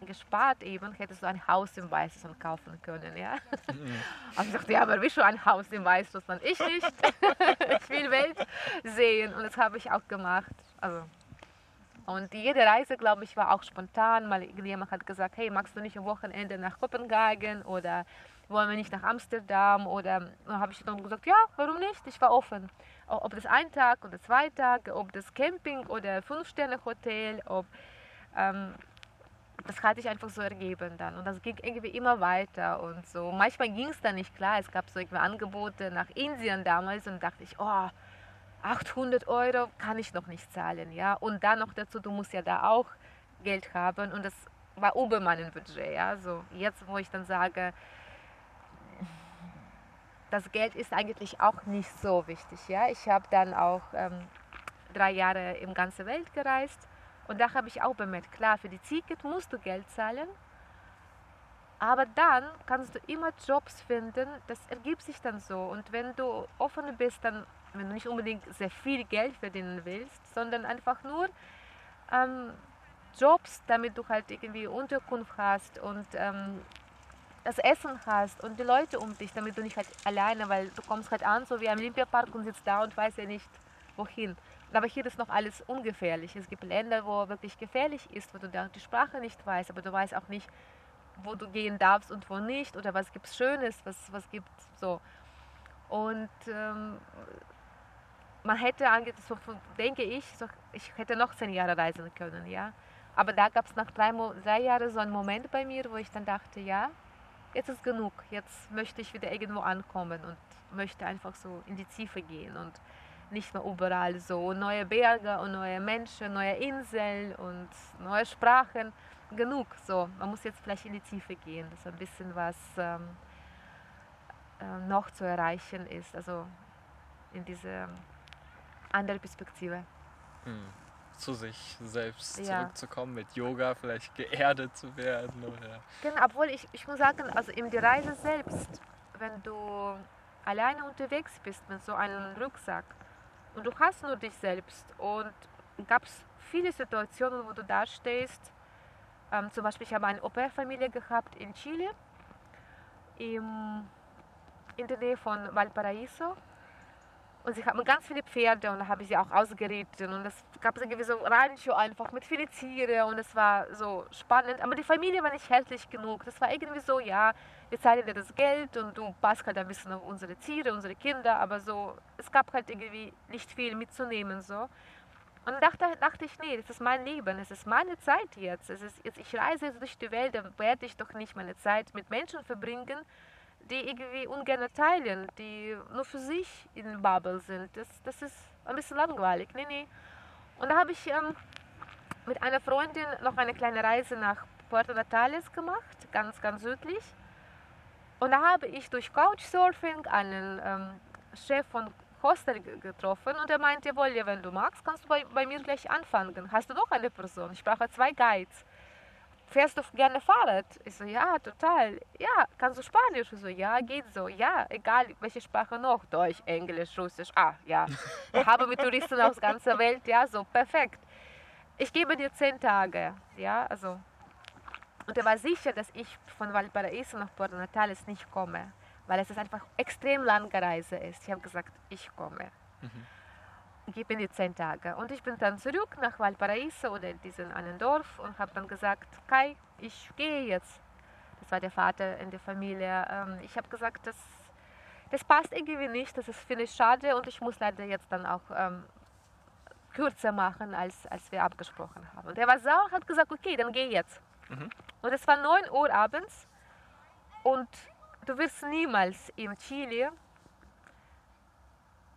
gespart eben, hättest du ein Haus im Weißrussland kaufen können, ja. Mhm. Und ich dachte, ja, aber wie schon ein Haus im Weißrussland? Ich nicht. ich will Welt sehen und das habe ich auch gemacht. Also und jede Reise, glaube ich, war auch spontan. Mal jemand hat gesagt, hey, magst du nicht am Wochenende nach Kopenhagen oder wollen wir nicht nach Amsterdam? Oder habe ich dann gesagt, ja, warum nicht? Ich war offen. Ob das ein Tag oder zwei Tage, ob das Camping oder Fünf-Sterne-Hotel, ob... Ähm, das hat sich einfach so ergeben dann. Und das ging irgendwie immer weiter und so. Manchmal ging es dann nicht klar. Es gab so irgendwie Angebote nach Indien damals und dachte ich, oh, 800 Euro kann ich noch nicht zahlen, ja. Und dann noch dazu, du musst ja da auch Geld haben und das war über meinem Budget, ja. So jetzt, wo ich dann sage, das Geld ist eigentlich auch nicht so wichtig, ja. Ich habe dann auch ähm, drei Jahre im ganzen Welt gereist und da habe ich auch bemerkt, klar, für die Ticket musst du Geld zahlen, aber dann kannst du immer Jobs finden, das ergibt sich dann so. Und wenn du offen bist, dann wenn du nicht unbedingt sehr viel Geld verdienen willst, sondern einfach nur ähm, Jobs, damit du halt irgendwie Unterkunft hast und ähm, das Essen hast und die Leute um dich, damit du nicht halt alleine, weil du kommst halt an, so wie am Olympiapark und sitzt da und weißt ja nicht, wohin. Aber hier ist noch alles ungefährlich. Es gibt Länder, wo wirklich gefährlich ist, wo du die Sprache nicht weißt, aber du weißt auch nicht, wo du gehen darfst und wo nicht oder was gibt es Schönes, was, was gibt so. Und ähm, man hätte, so denke ich, so, ich hätte noch zehn Jahre reisen können, ja. Aber da gab es nach drei, drei Jahren so einen Moment bei mir, wo ich dann dachte, ja, jetzt ist genug, jetzt möchte ich wieder irgendwo ankommen und möchte einfach so in die Tiefe gehen und nicht mehr überall so neue Berge und neue Menschen, neue Inseln und neue Sprachen. Genug, so. Man muss jetzt vielleicht in die Tiefe gehen, dass ein bisschen was ähm, äh, noch zu erreichen ist, also in diese andere Perspektive. Hm. Zu sich selbst Ja. zurückzukommen, mit Yoga vielleicht geerdet zu werden oder. Genau, obwohl ich, ich muss sagen, also in der Reise selbst, wenn du alleine unterwegs bist mit so einem Rucksack und du hast nur dich selbst und gab es viele Situationen, wo du da stehst. Ähm, zum Beispiel, ich habe eine Au-pair-Familie gehabt in Chile, im, in der Nähe von Valparaiso. Und sie haben ganz viele Pferde und da habe ich sie auch ausgeritten. Und es gab so ein Rancho einfach mit vielen Tieren und es war so spannend. Aber die Familie war nicht herzlich genug. Das war irgendwie so, ja, wir zahlen dir das Geld und du passt halt ein bisschen auf unsere Tiere, unsere Kinder. Aber so, es gab halt irgendwie nicht viel mitzunehmen. So. Und dachte, dachte ich, nee, das ist mein Leben, es ist meine Zeit jetzt. Es ist, jetzt. Ich reise jetzt durch die Welt, dann werde ich doch nicht meine Zeit mit Menschen verbringen, die irgendwie ungern teilen, die nur für sich in Bubble sind. Das, das ist ein bisschen langweilig. Nee, nee. Und da habe ich ähm, mit einer Freundin noch eine kleine Reise nach Puerto Natales gemacht, ganz, ganz südlich. Und da habe ich durch Couchsurfing einen ähm, Chef von Hostel ge- getroffen und er meinte, jawohl, ja, wenn du magst, kannst du bei, bei mir gleich anfangen. Hast du noch eine Person? Ich brauche zwei Guides. Fährst du gerne Fahrrad? Ich so, ja, total. Ja, kannst du Spanisch? Ich so, ja, geht so. Ja, egal, welche Sprache noch? Deutsch, Englisch, Russisch. Ah, ja. Ich habe mit Touristen aus ganzer Welt, ja, so, perfekt. Ich gebe dir zehn Tage, ja, also. Und er war sicher, dass ich von Valparaiso nach Puerto Natales nicht komme, weil es ist einfach extrem lange Reise ist. Ich habe gesagt, ich komme. Gib mir die zehn Tage. Und ich bin dann zurück nach Valparaiso oder in diesen einen Dorf und habe dann gesagt, Kai, ich gehe jetzt. Das war der Vater in der Familie. Ähm, Ich habe gesagt, das, das passt irgendwie nicht, das ist, finde ich schade und ich muss leider jetzt dann auch ähm, kürzer machen, als, als wir abgesprochen haben. Und er war sauer, hat gesagt, okay, dann geh jetzt. Und es war 9 Uhr abends und du wirst niemals in Chile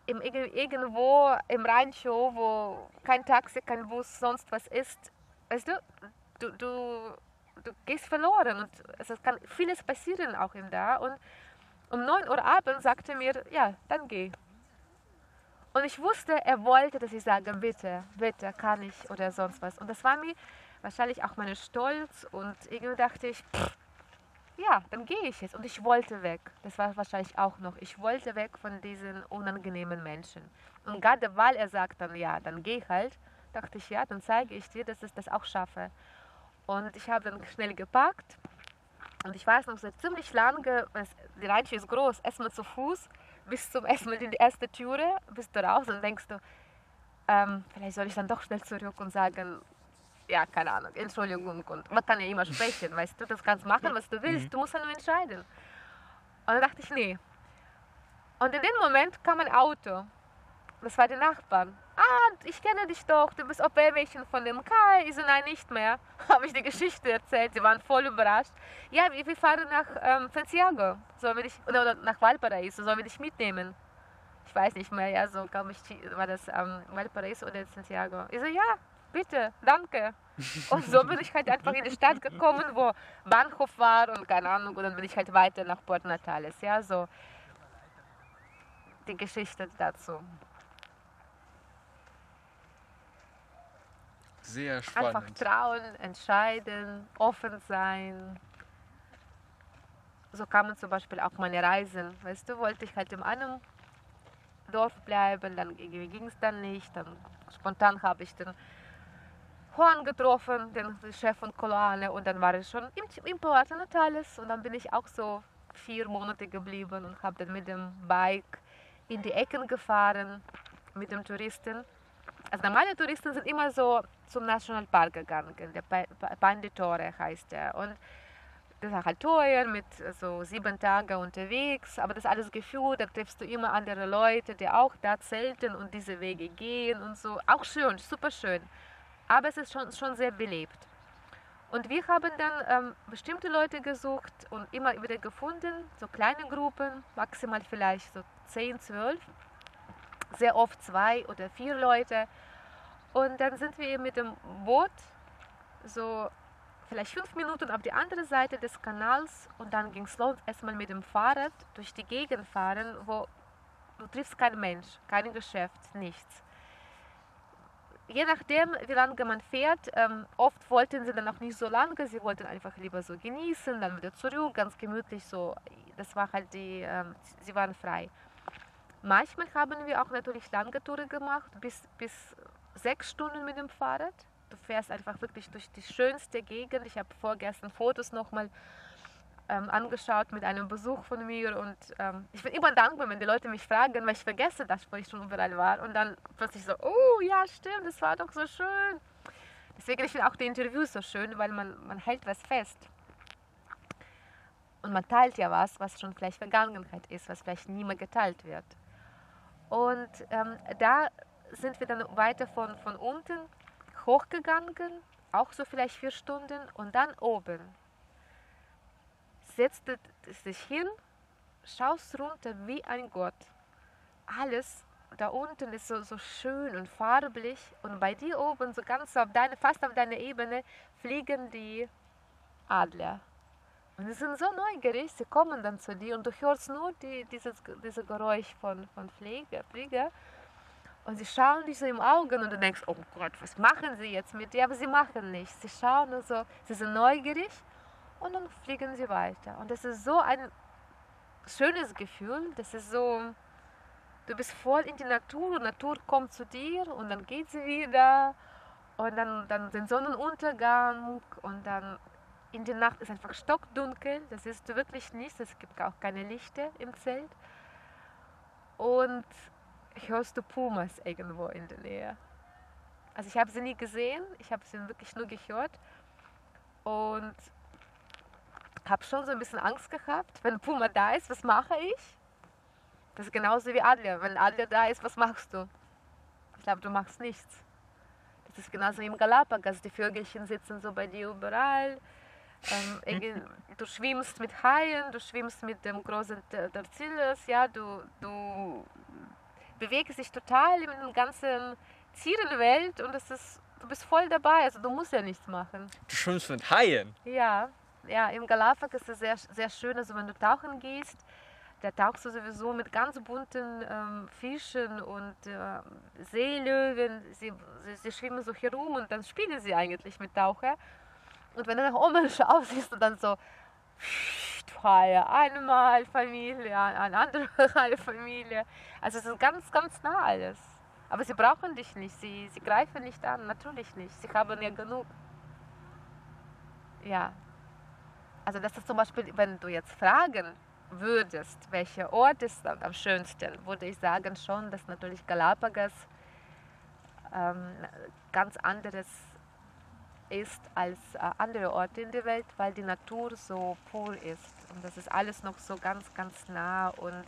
im, irg- irgendwo im Rancho, wo kein Taxi, kein Bus, sonst was ist, weißt du, du, du, du gehst verloren und es kann vieles passieren auch im da. Und um 9 Uhr abends sagte er mir, ja, dann geh. Und ich wusste, er wollte, dass ich sage, bitte, bitte, kann ich oder sonst was. Und das war mir wahrscheinlich auch meine Stolz und irgendwie dachte ich, pff, ja, dann gehe ich jetzt. Und ich wollte weg. Das war wahrscheinlich auch noch. Ich wollte weg von diesen unangenehmen Menschen. Und gerade weil er sagt dann, ja, dann geh halt, dachte ich, ja, dann zeige ich dir, dass ich das auch schaffe. Und ich habe dann schnell gepackt. Und ich weiß noch, so ziemlich lange, die Rancho ist groß, erstmal zu Fuß, bis zum erstmal in die erste Türe, bist du raus und denkst du, ähm, vielleicht soll ich dann doch schnell zurück und sagen, ja, keine Ahnung, Entschuldigung. Und man kann ja immer sprechen, weißt du, das kannst machen, was du willst, du musst ja nur entscheiden. Und dann dachte ich, nee. Und in dem Moment kam ein Auto. Das war der Nachbar. Ah, ich kenne dich doch, du bist Au-pair-Mädchen von dem Kai. Ich so, nein, nicht mehr. Habe ich die Geschichte erzählt, sie waren voll überrascht. Ja, wir, fahren nach ähm, Santiago, sollen wir dich, oder, oder nach Valparaiso, sollen wir dich mitnehmen? Ich weiß nicht mehr, ja, so glaube ich, war das ähm, Valparaiso oder Santiago. Ich so, ja, bitte, danke. Und so bin ich halt einfach in die Stadt gekommen, wo Bahnhof war und keine Ahnung, und dann bin ich halt weiter nach Puerto Natales, ja, so die Geschichte dazu. Sehr Einfach spannend. trauen, entscheiden, offen sein. So kamen zum Beispiel auch meine Reisen. Weißt du, wollte ich halt in einem Dorf bleiben, dann ging es dann nicht. Dann spontan habe ich den Juan getroffen, den Chef von Coloane, und dann war ich schon im, im Puerto Natales. Und dann bin ich auch so vier Monate geblieben und habe dann mit dem Bike in die Ecken gefahren mit dem Touristen. Also normale Touristen sind immer so zum Nationalpark gegangen. Der Pa- Pa- Pan de Torre heißt er. Und das war halt teuer, mit so sieben Tagen unterwegs, aber das alles geführt, da triffst du immer andere Leute, die auch da zelten und diese Wege gehen und so. Auch schön, super schön. Aber es ist schon, schon sehr belebt. Und wir haben dann ähm, bestimmte Leute gesucht und immer wieder gefunden, so kleine Gruppen, maximal vielleicht so 10, 12, sehr oft zwei oder vier Leute. Und dann sind wir mit dem Boot so vielleicht fünf Minuten auf die andere Seite des Kanals und dann ging es los, erstmal mit dem Fahrrad durch die Gegend fahren, wo du triffst keinen Mensch, kein Geschäft, nichts. Je nachdem, wie lange man fährt, ähm, oft wollten sie dann auch nicht so lange, sie wollten einfach lieber so genießen, dann wieder zurück, ganz gemütlich so. Das war halt die, ähm, sie waren frei. Manchmal haben wir auch natürlich lange Touren gemacht, bis, bis sechs Stunden mit dem Fahrrad. Du fährst einfach wirklich durch die schönste Gegend. Ich habe vorgestern Fotos nochmal ähm, angeschaut mit einem Besuch von mir und ähm, ich bin immer dankbar, wenn die Leute mich fragen, weil ich vergesse das, wo ich schon überall war und dann plötzlich so, oh ja stimmt, das war doch so schön. Deswegen ich finde auch die Interviews so schön, weil man, man hält was fest. Und man teilt ja was, was schon vielleicht Vergangenheit ist, was vielleicht nie mehr geteilt wird. Und ähm, da sind wir dann weiter von, von unten hochgegangen, auch so vielleicht vier Stunden und dann oben. Setzt sich hin, schaust runter wie ein Gott. Alles da unten ist so, so schön und farblich und bei dir oben, so ganz auf deine, fast auf deiner Ebene, fliegen die Adler. Und sie sind so neugierig, sie kommen dann zu dir und du hörst nur die, dieses, dieses Geräusch von, von Flieger, Flieger. Und sie schauen dich so im Augen und du denkst, oh Gott, was machen sie jetzt mit dir? Aber sie machen nichts. Sie schauen und so, sie sind neugierig und dann fliegen sie weiter. Und das ist so ein schönes Gefühl. Das ist so, du bist voll in die Natur und Natur kommt zu dir und dann geht sie wieder. Und dann, dann den Sonnenuntergang und dann in der Nacht ist einfach stockdunkel. Das ist wirklich nichts. Es gibt auch keine Lichter im Zelt. Und hörst du Pumas irgendwo in der Nähe. Also ich habe sie nie gesehen, ich habe sie wirklich nur gehört und habe schon so ein bisschen Angst gehabt, wenn Puma da ist, was mache ich? Das ist genauso wie Adler. Wenn Adler da ist, was machst du? Ich glaube, du machst nichts. Das ist genauso wie im Galapagos. Die Vögelchen sitzen so bei dir überall. Ähm, du schwimmst mit Haien, du schwimmst mit dem großen Tarzillus, ja, du, du bewege sich total in der ganzen Tierenwelt und es ist, du bist voll dabei, also du musst ja nichts machen. Du schwimmst mit Haien? Ja, ja, im Galapagos ist es sehr, sehr schön, also wenn du tauchen gehst, da tauchst du sowieso mit ganz bunten ähm, Fischen und äh, Seelöwen, sie, sie, sie, schwimmen so herum und dann spielen sie eigentlich mit Taucher. Und wenn du nach oben schaust, siehst du dann so Haie, eine Familie, eine andere Familie. Also es ist ganz, ganz nah alles. Aber sie brauchen dich nicht, sie, sie greifen nicht an, natürlich nicht. Sie haben ja genug. Ja. Also das ist zum Beispiel, wenn du jetzt fragen würdest, welcher Ort ist am schönsten, würde ich sagen schon, dass natürlich Galapagos ähm, ganz anderes ist als äh, andere Orte in der Welt, weil die Natur so pur ist. Und das ist alles noch so ganz, ganz nah und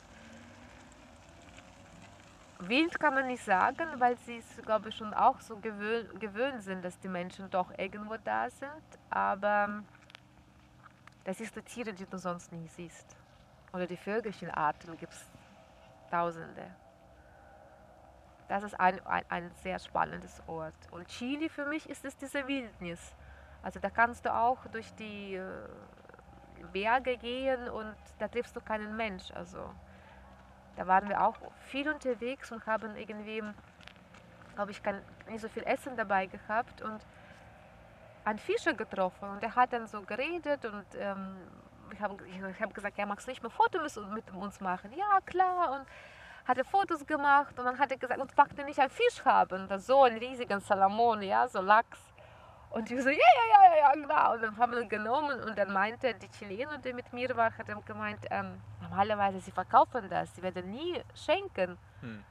wild kann man nicht sagen, weil sie es, glaube ich, schon auch so gewöhnt, gewöhnt sind, dass die Menschen doch irgendwo da sind. Aber das ist die Tiere, die du sonst nie siehst. Oder die Vögelchenarten gibt es tausende. Das ist ein, ein, ein sehr spannendes Ort. Und Chile für mich ist es diese Wildnis. Also da kannst du auch durch die äh, Berge gehen und da triffst du keinen Mensch. Also da waren wir auch viel unterwegs und haben irgendwie, glaube ich, kein, nicht so viel Essen dabei gehabt und einen Fischer getroffen und er hat dann so geredet und ähm, ich habe hab gesagt, ja, magst du nicht mehr Fotos mit uns machen? Ja, klar. Und hat er Fotos gemacht und dann hat er gesagt, und packte nicht einen Fisch haben, so einen riesigen Salamon, ja, so Lachs. Und ich so, ja, ja, ja, ja, genau. Und dann haben wir ihn genommen und dann meinte die Chilener, die mit mir war, hat er gemeint, ähm, normalerweise, sie verkaufen das, sie werden nie schenken. Hm.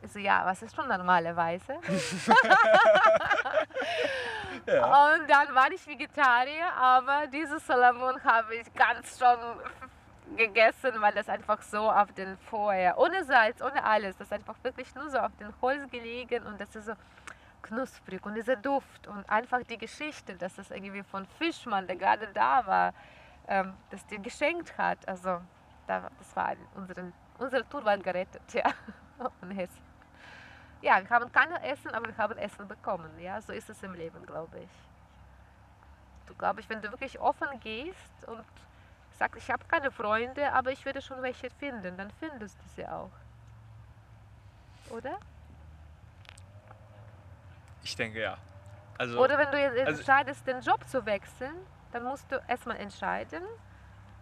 Ich so, ja, was ist schon normalerweise? ja. Und dann war ich Vegetarier, aber dieses Salamon habe ich ganz schon gegessen, weil das einfach so auf den Feuer, ohne Salz, ohne alles, das einfach wirklich nur so auf den Holz gelegen und das ist so knusprig und dieser Duft und einfach die Geschichte, dass das irgendwie von Fischmann, der gerade da war, ähm, das dir geschenkt hat. Also da, das war unsere, unsere Tour war gerettet, ja, in Hessen. Ja, wir haben kein Essen, aber wir haben Essen bekommen. Ja, so ist es im Leben, glaube ich. Du glaube ich, wenn du wirklich offen gehst und sagst, ich habe keine Freunde, aber ich werde schon welche finden, dann findest du sie auch. Oder? Ich denke ja. Also, Oder wenn du jetzt also- entscheidest, den Job zu wechseln, dann musst du erstmal entscheiden.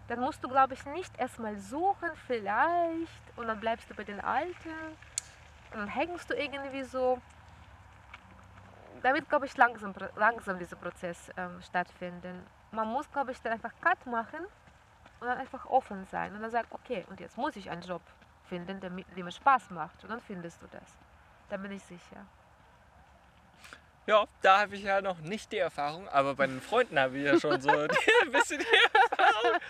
Dann musst du, glaube ich, nicht erstmal suchen, vielleicht, und dann bleibst du bei den Alten. Und dann hängst du irgendwie so. Da wird, glaube ich, langsam, langsam dieser Prozess ähm, stattfinden. Man muss, glaube ich, dann einfach Cut machen und dann einfach offen sein. Und dann sagen, okay, und jetzt muss ich einen Job finden, der, der mir Spaß macht. Und dann findest du das. Da bin ich sicher. ja, da habe ich ja noch nicht die Erfahrung, aber bei den Freunden habe ich ja schon so ein bisschen die Erfahrung.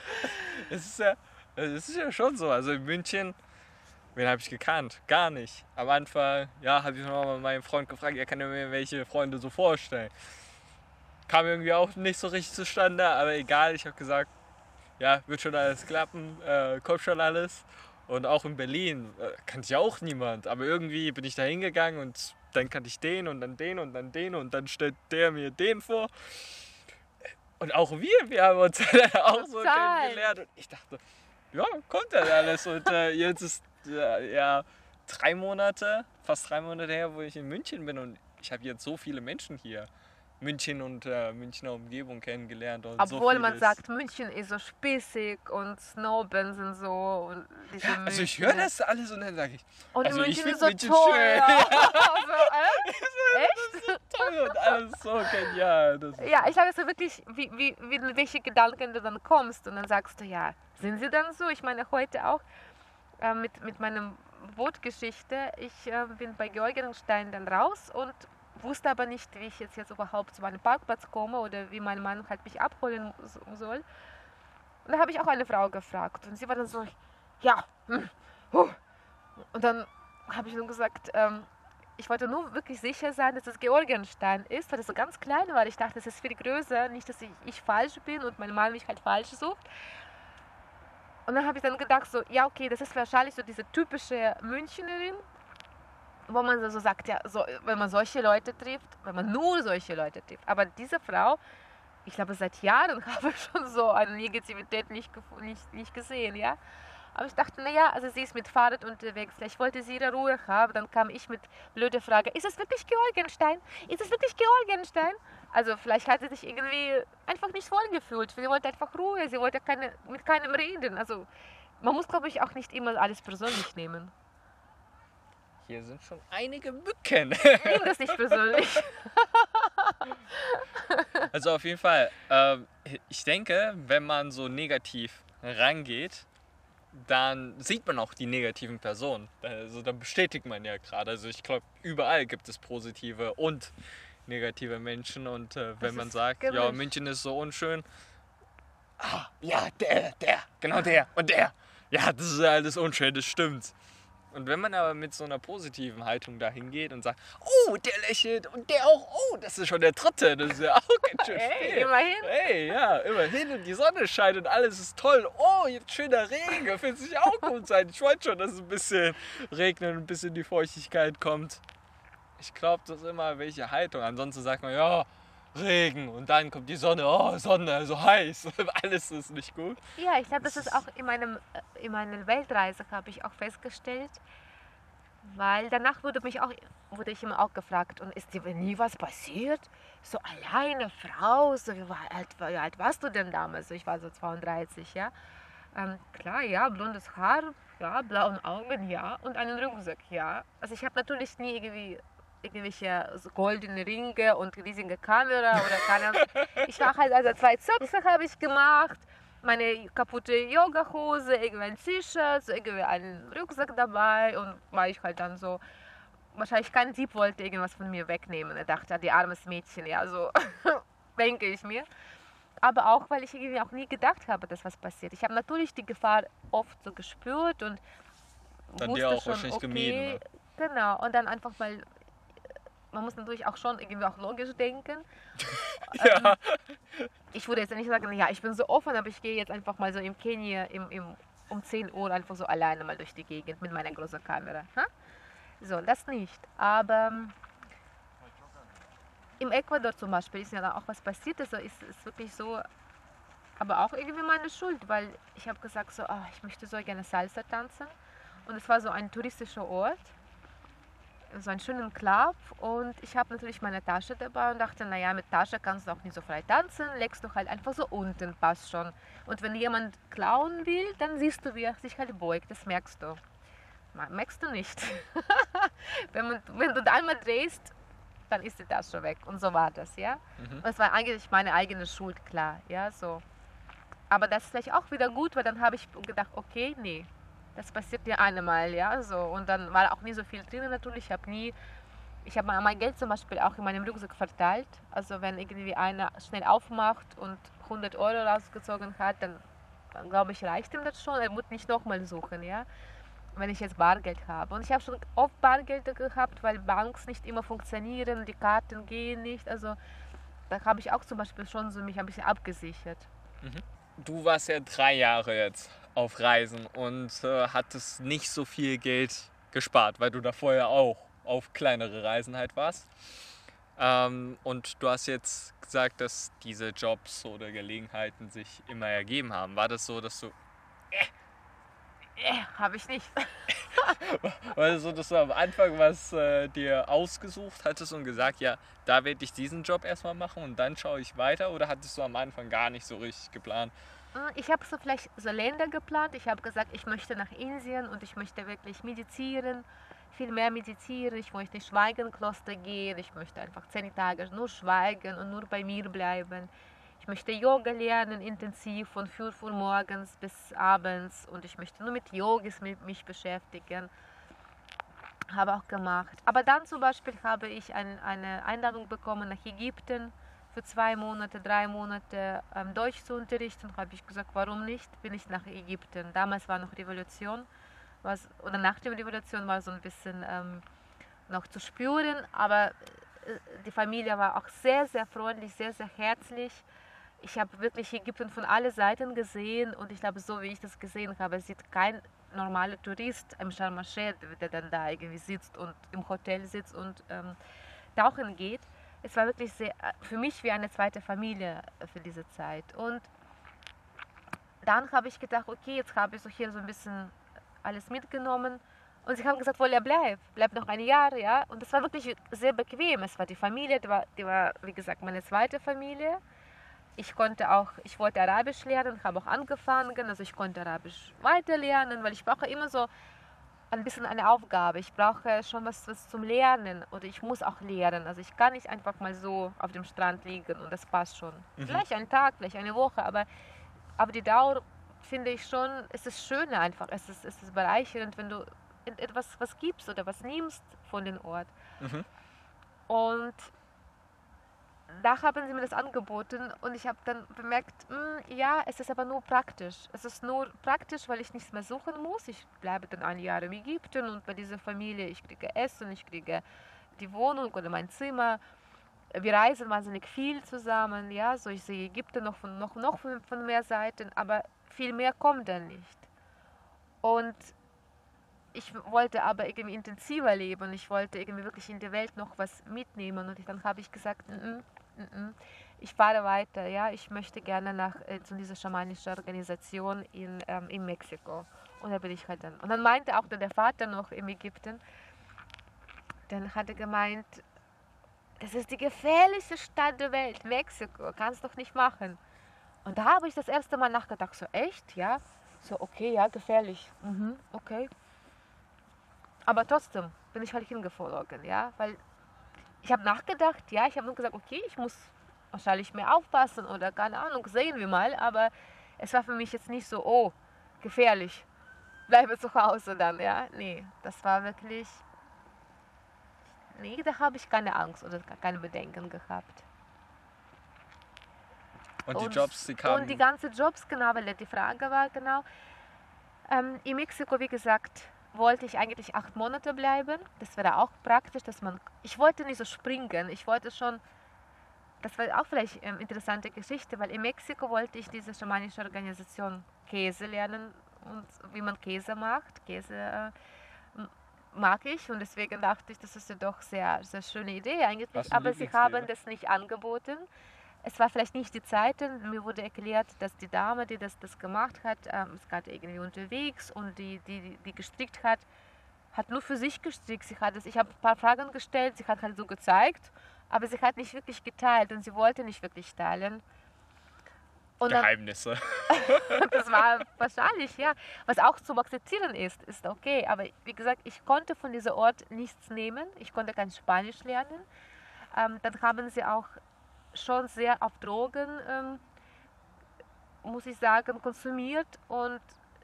Es ist ja, es ist ja schon so. Also in München, wen habe ich gekannt? Gar nicht. Am Anfang, ja, habe ich noch mal meinen Freund gefragt, er kann mir welche Freunde so vorstellen. Kam irgendwie auch nicht so richtig zustande, aber egal, ich habe gesagt, ja, wird schon alles klappen, äh, kommt schon alles. Und auch in Berlin äh, kannte ich auch niemand, aber irgendwie bin ich da hingegangen und dann kannte ich den und dann den und dann den und dann stellt der mir den vor. Und auch wir, wir haben uns dann auch so kennengelernt und ich dachte, ja, kommt dann alles. Und äh, jetzt ist ja drei Monate, fast drei Monate her, wo ich in München bin und ich habe jetzt so viele Menschen hier. München und äh, Münchner Umgebung kennengelernt. Und so Obwohl man vieles. sagt, München ist so spießig und Snowbands und so. Und diese Also ich höre das alles und dann sage ich, Und also ich München find ist so München toll. schön. Ja. also, äh? Echt? toll und alles so genial. Ja, ich es ist wirklich, wie, wie, wie, welche Gedanken du dann kommst. Und dann sagst du, ja, sind sie dann so? Ich meine, heute auch äh, mit, mit meinem Bootgeschichte. Ich äh, bin bei Georgenstein dann raus und wusste aber nicht, wie ich jetzt, jetzt überhaupt zu meinem Parkplatz komme oder wie mein Mann halt mich abholen so- soll. Und da habe ich auch eine Frau gefragt und sie war dann so, ja, hm, huh. und dann habe ich nur gesagt, ähm, ich wollte nur wirklich sicher sein, dass es Georgenstein ist, weil es so ganz klein war. Ich dachte, es ist viel größer, nicht, dass ich, ich falsch bin und mein Mann mich halt falsch sucht. Und dann habe ich dann gedacht, so, ja, okay, das ist wahrscheinlich so diese typische Münchnerin, wo man so sagt, ja, so, wenn man solche Leute trifft, wenn man nur solche Leute trifft. Aber diese Frau, ich glaube, seit Jahren habe ich schon so eine Negativität nicht, nicht, nicht gesehen, ja. Aber ich dachte, naja, also sie ist mit Fahrrad unterwegs, vielleicht wollte sie ihre Ruhe haben. Dann kam ich mit blöder Frage, ist es wirklich Georgenstein? Ist es wirklich Georgenstein? Also vielleicht hat sie sich irgendwie einfach nicht wohl gefühlt. Sie wollte einfach Ruhe, sie wollte keine, mit keinem reden. Also man muss, glaube ich, auch nicht immer alles persönlich nehmen. Hier sind schon einige Mücken. Nimm das nicht persönlich. Also auf jeden Fall, ähm, ich denke, wenn man so negativ rangeht, dann sieht man auch die negativen Personen. Also dann bestätigt man ja gerade. Also ich glaube, überall gibt es positive und negative Menschen. Und äh, wenn Das man sagt, ja, gemischt. München ist so unschön, ah, ja, der, der, genau der und der. Ja, das ist alles unschön, das stimmt. Und wenn man aber mit so einer positiven Haltung da hingeht und sagt, oh, der lächelt und der auch, oh, das ist schon der dritte, das ist ja auch ganz schön Hey, immerhin. Hey, ja, immerhin und die Sonne scheint und alles ist toll. Oh, jetzt schöner Regen, fühlt sich auch gut sein. Ich wollte schon, dass es ein bisschen regnet und ein bisschen die Feuchtigkeit kommt. Ich glaube, das ist immer welche Haltung. Ansonsten sagt man, ja, Regen und dann kommt die Sonne, oh, Sonne, so heiß. Alles ist nicht gut. Ja, ich glaube, das ist auch in, meinem, äh, in meiner Weltreise, habe ich auch festgestellt. Weil danach wurde, mich auch, wurde ich immer auch gefragt, und ist dir nie was passiert? So alleine, Frau, so wie alt, wie alt warst du denn damals? So, Ich war so 32, ja. Ähm, klar, ja, blondes Haar, ja, blauen Augen, ja, und einen Rucksack, ja. Also ich habe natürlich nie irgendwie irgendwelche goldene Ringe und riesige Kamera oder keine Ahnung. Ich war halt, also zwei Zöpfe habe ich gemacht, meine kaputte Yogahose, irgendwie ein T-Shirt, so irgendwie einen Rucksack dabei und war ich halt dann so, wahrscheinlich kein Dieb wollte irgendwas von mir wegnehmen. Er dachte, die armes Mädchen, ja, so denke ich mir. Aber auch, weil ich irgendwie auch nie gedacht habe, dass was passiert. Ich habe natürlich die Gefahr oft so gespürt und Dann wusste dir auch schon, wahrscheinlich okay, gemieden, ne? Genau, und dann einfach mal man muss natürlich auch schon irgendwie auch logisch denken. Ja. Ich würde jetzt nicht sagen, ja, ich bin so offen, aber ich gehe jetzt einfach mal so im Kenia im, im, um 10 Uhr einfach so alleine mal durch die Gegend mit meiner großen Kamera. Ha? So, das nicht. Aber ähm, im Ecuador zum Beispiel ist ja da auch was passiert. Also ist es wirklich so, aber auch irgendwie meine Schuld, weil ich habe gesagt, so, ah, ich möchte so gerne Salsa tanzen. Und es war so ein touristischer Ort, so einen schönen Club. Und ich habe natürlich meine Tasche dabei und dachte, naja, mit Tasche kannst du auch nicht so frei tanzen, legst du halt einfach so unten, passt schon. Und wenn jemand klauen will, dann siehst du, wie er sich halt beugt, das merkst du. Merkst du nicht. wenn, man, wenn du da einmal drehst, dann ist die Tasche weg. Und so war das, ja. Mhm. Und es war eigentlich meine eigene Schuld, klar, ja, so. Aber das ist vielleicht auch wieder gut, weil dann habe ich gedacht, okay, nee, das passiert dir einmal, ja, so. Und dann war auch nie so viel drin natürlich. Ich habe nie, ich habe mein Geld zum Beispiel auch in meinem Rucksack verteilt. Also wenn irgendwie einer schnell aufmacht und 100 Euro rausgezogen hat, dann, dann glaube ich, reicht ihm das schon. Er muss nicht nochmal suchen, ja wenn ich jetzt Bargeld habe. Und ich habe schon oft Bargeld gehabt, weil Banks nicht immer funktionieren, die Karten gehen nicht. Also da habe ich auch zum Beispiel schon so mich ein bisschen abgesichert. Du warst ja drei Jahre jetzt auf Reisen und äh, hattest nicht so viel Geld gespart, weil du da vorher auch auf kleinere Reisen halt warst. Ähm, und du hast jetzt gesagt, dass diese Jobs oder Gelegenheiten sich immer ergeben haben. War das so, dass du, Äh, habe ich nicht. war das so, dass du am Anfang was äh, dir ausgesucht hattest und gesagt, ja, da werde ich diesen Job erstmal machen und dann schaue ich weiter? Oder hattest du am Anfang gar nicht so richtig geplant? Äh, Ich habe so vielleicht so Länder geplant. Ich habe gesagt, ich möchte nach Indien und ich möchte wirklich meditieren, viel mehr meditieren. Ich möchte ins Schweigenkloster gehen. Ich möchte einfach zehn Tage nur schweigen und nur bei mir bleiben. Ich möchte Yoga lernen, intensiv von 5 Uhr morgens bis abends. Und ich möchte nur mit Yogis mich beschäftigen. Habe auch gemacht. Aber dann zum Beispiel habe ich ein, eine Einladung bekommen nach Ägypten für zwei Monate, drei Monate ähm, Deutsch zu unterrichten. Habe ich gesagt, warum nicht? Bin ich nach Ägypten. Damals war noch Revolution. Was, oder nach der Revolution war so ein bisschen ähm, noch zu spüren. Aber äh, die Familie war auch sehr, sehr freundlich, sehr, sehr herzlich. Ich habe wirklich Ägypten von allen Seiten gesehen und ich glaube, so wie ich das gesehen habe, sieht kein normaler Tourist im Sharm der dann da irgendwie sitzt und im Hotel sitzt und ähm, tauchen geht. Es war wirklich sehr, für mich wie eine zweite Familie für diese Zeit. Und dann habe ich gedacht, okay, jetzt habe ich so hier so ein bisschen alles mitgenommen. Und sie haben gesagt, wohl er bleibt, bleibt noch ein Jahr, ja. Und das war wirklich sehr bequem. Es war die Familie, die war, die war wie gesagt, meine zweite Familie. Ich konnte auch, ich wollte Arabisch lernen, habe auch angefangen, also ich konnte Arabisch weiter lernen, weil ich brauche immer so ein bisschen eine Aufgabe. Ich brauche schon was, was zum Lernen oder ich muss auch lernen. Also ich kann nicht einfach mal so auf dem Strand liegen und das passt schon. Vielleicht einen Tag, vielleicht eine Woche, aber, aber die Dauer finde ich schon, es ist schöner einfach. Es ist, es ist bereichernd, wenn du etwas was gibst oder was nimmst von dem Ort. Mhm. Und da haben sie mir das angeboten und ich habe dann bemerkt, "Hm, ja, es ist aber nur praktisch. Es ist nur praktisch, weil ich nichts mehr suchen muss. Ich bleibe dann ein Jahr in Ägypten und bei dieser Familie, ich kriege Essen, ich kriege die Wohnung oder mein Zimmer. Wir reisen wahnsinnig viel zusammen, ja, so ich sehe Ägypten noch von, noch, noch von, mehr Seiten, aber viel mehr kommt dann nicht. Und ich wollte aber irgendwie intensiver leben. Ich wollte irgendwie wirklich in der Welt noch was mitnehmen. Und dann habe ich gesagt, "Mm, mm, mm, mm, ich fahre weiter. Ja, ich möchte gerne nach äh, zu dieser schamanischen Organisation in, ähm, in Mexiko. Und da bin ich halt dann. Und dann meinte auch der Vater noch in Ägypten, dann hat er gemeint, das ist die gefährlichste Stadt der Welt, Mexiko, kannst doch nicht machen. Und da habe ich das erste Mal nachgedacht, so echt, ja? So, okay, ja, gefährlich. Mhm, okay. Aber trotzdem bin ich halt hingeflogen, ja, weil ich habe nachgedacht, ja, ich habe nur gesagt, okay, ich muss wahrscheinlich mehr aufpassen oder keine Ahnung, sehen wir mal, aber es war für mich jetzt nicht so, oh, gefährlich, bleibe zu Hause dann, ja, nee, das war wirklich, nee, da habe ich keine Angst oder keine Bedenken gehabt. Und die Jobs, die kamen. Und die ganzen Jobs, genau, weil die Frage war genau. Ähm, in Mexiko, wie gesagt, wollte ich eigentlich acht Monate bleiben. Das wäre auch praktisch, dass man. Ich wollte nicht so springen. Ich wollte schon. Das war auch vielleicht eine interessante Geschichte, weil in Mexiko wollte ich diese schamanische Organisation Käse lernen und wie man Käse macht. Käse äh, mag ich und deswegen dachte ich, das ist ja doch sehr, sehr schöne Idee eigentlich. Aber sie haben das nicht angeboten. Es war vielleicht nicht die Zeit, mir wurde erklärt, dass die Dame, die das, das gemacht hat, ähm, ist gerade irgendwie unterwegs und die, die, die gestrickt hat, hat nur für sich gestrickt. Sie hat es, ich habe ein paar Fragen gestellt, sie hat halt so gezeigt, aber sie hat nicht wirklich geteilt und sie wollte nicht wirklich teilen. Und Geheimnisse. Dann, das war wahrscheinlich, ja. Was auch zu akzeptieren ist, ist okay. Aber wie gesagt, ich konnte von diesem Ort nichts nehmen. Ich konnte kein Spanisch lernen. Ähm, dann haben sie auch schon sehr auf Drogen, ähm, muss ich sagen, konsumiert und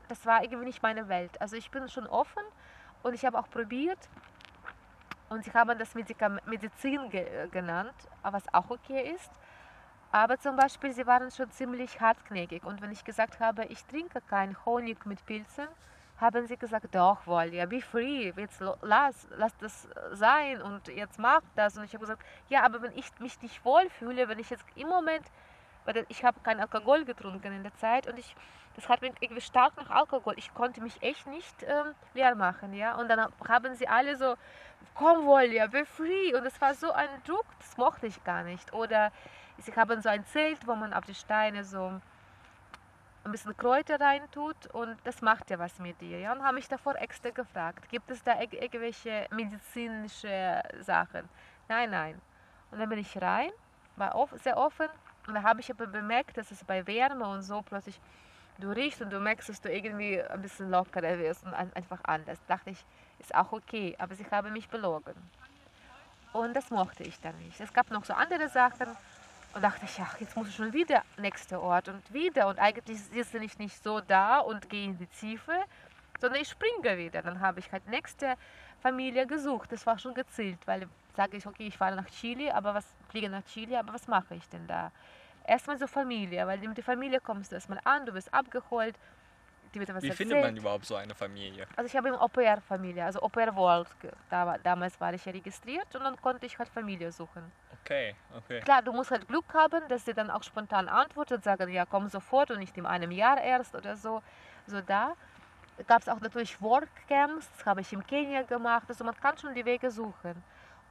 das war irgendwie nicht meine Welt. Also ich bin schon offen und ich habe auch probiert und sie haben das Medikam Medizin ge genannt, was auch okay ist. Aber zum Beispiel, sie waren schon ziemlich hartnäckig und wenn ich gesagt habe, ich trinke keinen Honig mit Pilzen, haben sie gesagt, doch, Volja, be free, jetzt lass, lass das sein und jetzt mach das. Und ich habe gesagt, ja, aber wenn ich mich nicht wohlfühle, wenn ich jetzt im Moment, weil ich habe keinen Alkohol getrunken in der Zeit und ich, das hat mich irgendwie stark nach Alkohol. Ich konnte mich echt nicht ähm, leer machen, ja. Und dann haben sie alle so, komm Volja, be free. Und es war so ein Druck, das mochte ich gar nicht. Oder sie haben so ein Zelt, wo man auf die Steine so ein bisschen Kräuter reintut und das macht ja was mit dir. Ja? Und habe mich davor extra gefragt, gibt es da irgendwelche medizinische Sachen? Nein, nein. Und dann bin ich rein, war sehr offen und da habe ich aber bemerkt, dass es bei Wärme und so plötzlich du riechst und du merkst, dass du irgendwie ein bisschen lockerer wirst und einfach anders. Da dachte ich, ist auch okay, aber sie haben mich belogen. Und das mochte ich dann nicht. Es gab noch so andere Sachen, und dachte ich, ach, jetzt muss ich schon wieder nächster Ort und wieder. Und eigentlich sitze ich nicht so da und gehe in die Tiefe, sondern ich springe wieder. Dann habe ich halt nächste Familie gesucht. Das war schon gezielt, weil sage ich, okay, ich fahre nach Chile, aber was fliege nach Chile, aber was mache ich denn da? Erstmal so Familie, weil mit der Familie kommst du erstmal an, du bist abgeholt. Die wird was Wie erzählt. findet man überhaupt so eine Familie? Also ich habe eine Au-pair-Familie, also Au-pair-World. Da, damals war ich ja registriert und dann konnte ich halt Familie suchen. Okay, okay. Klar, du musst halt Glück haben, dass sie dann auch spontan antworten und sagen, ja, komm sofort und nicht in einem Jahr erst oder so. So da gab es auch natürlich Workcamps, das habe ich in Kenia gemacht. Also man kann schon die Wege suchen.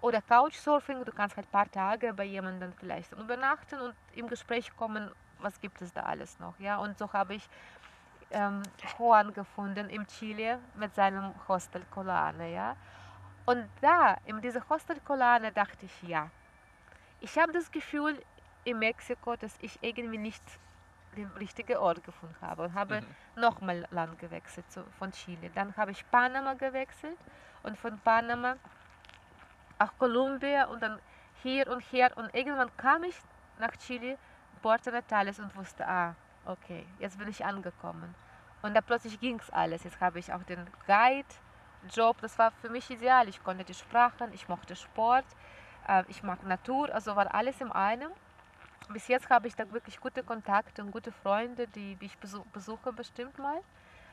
Oder Couchsurfing, du kannst halt ein paar Tage bei jemandem vielleicht übernachten und im Gespräch kommen, was gibt es da alles noch. Ja? Und so habe ich ähm, Juan gefunden im Chile mit seinem Hostel Colane. Ja? Und da, in dieser Hostel Colane, dachte ich, ja, ich habe das Gefühl in Mexiko, dass ich irgendwie nicht den richtigen Ort gefunden habe und habe mhm. nochmal Land gewechselt zu, von Chile. Dann habe ich Panama gewechselt und von Panama auch Kolumbien und dann hier und hier und irgendwann kam ich nach Chile, Puerto Natales und wusste, ah, okay, jetzt bin ich angekommen. Und da plötzlich ging es alles. Jetzt habe ich auch den Guide-Job, das war für mich ideal. Ich konnte die Sprachen, ich mochte Sport, äh, ich mag Natur, also war alles im einen. Bis jetzt habe ich da wirklich gute Kontakte und gute Freunde, die, die ich besuche bestimmt mal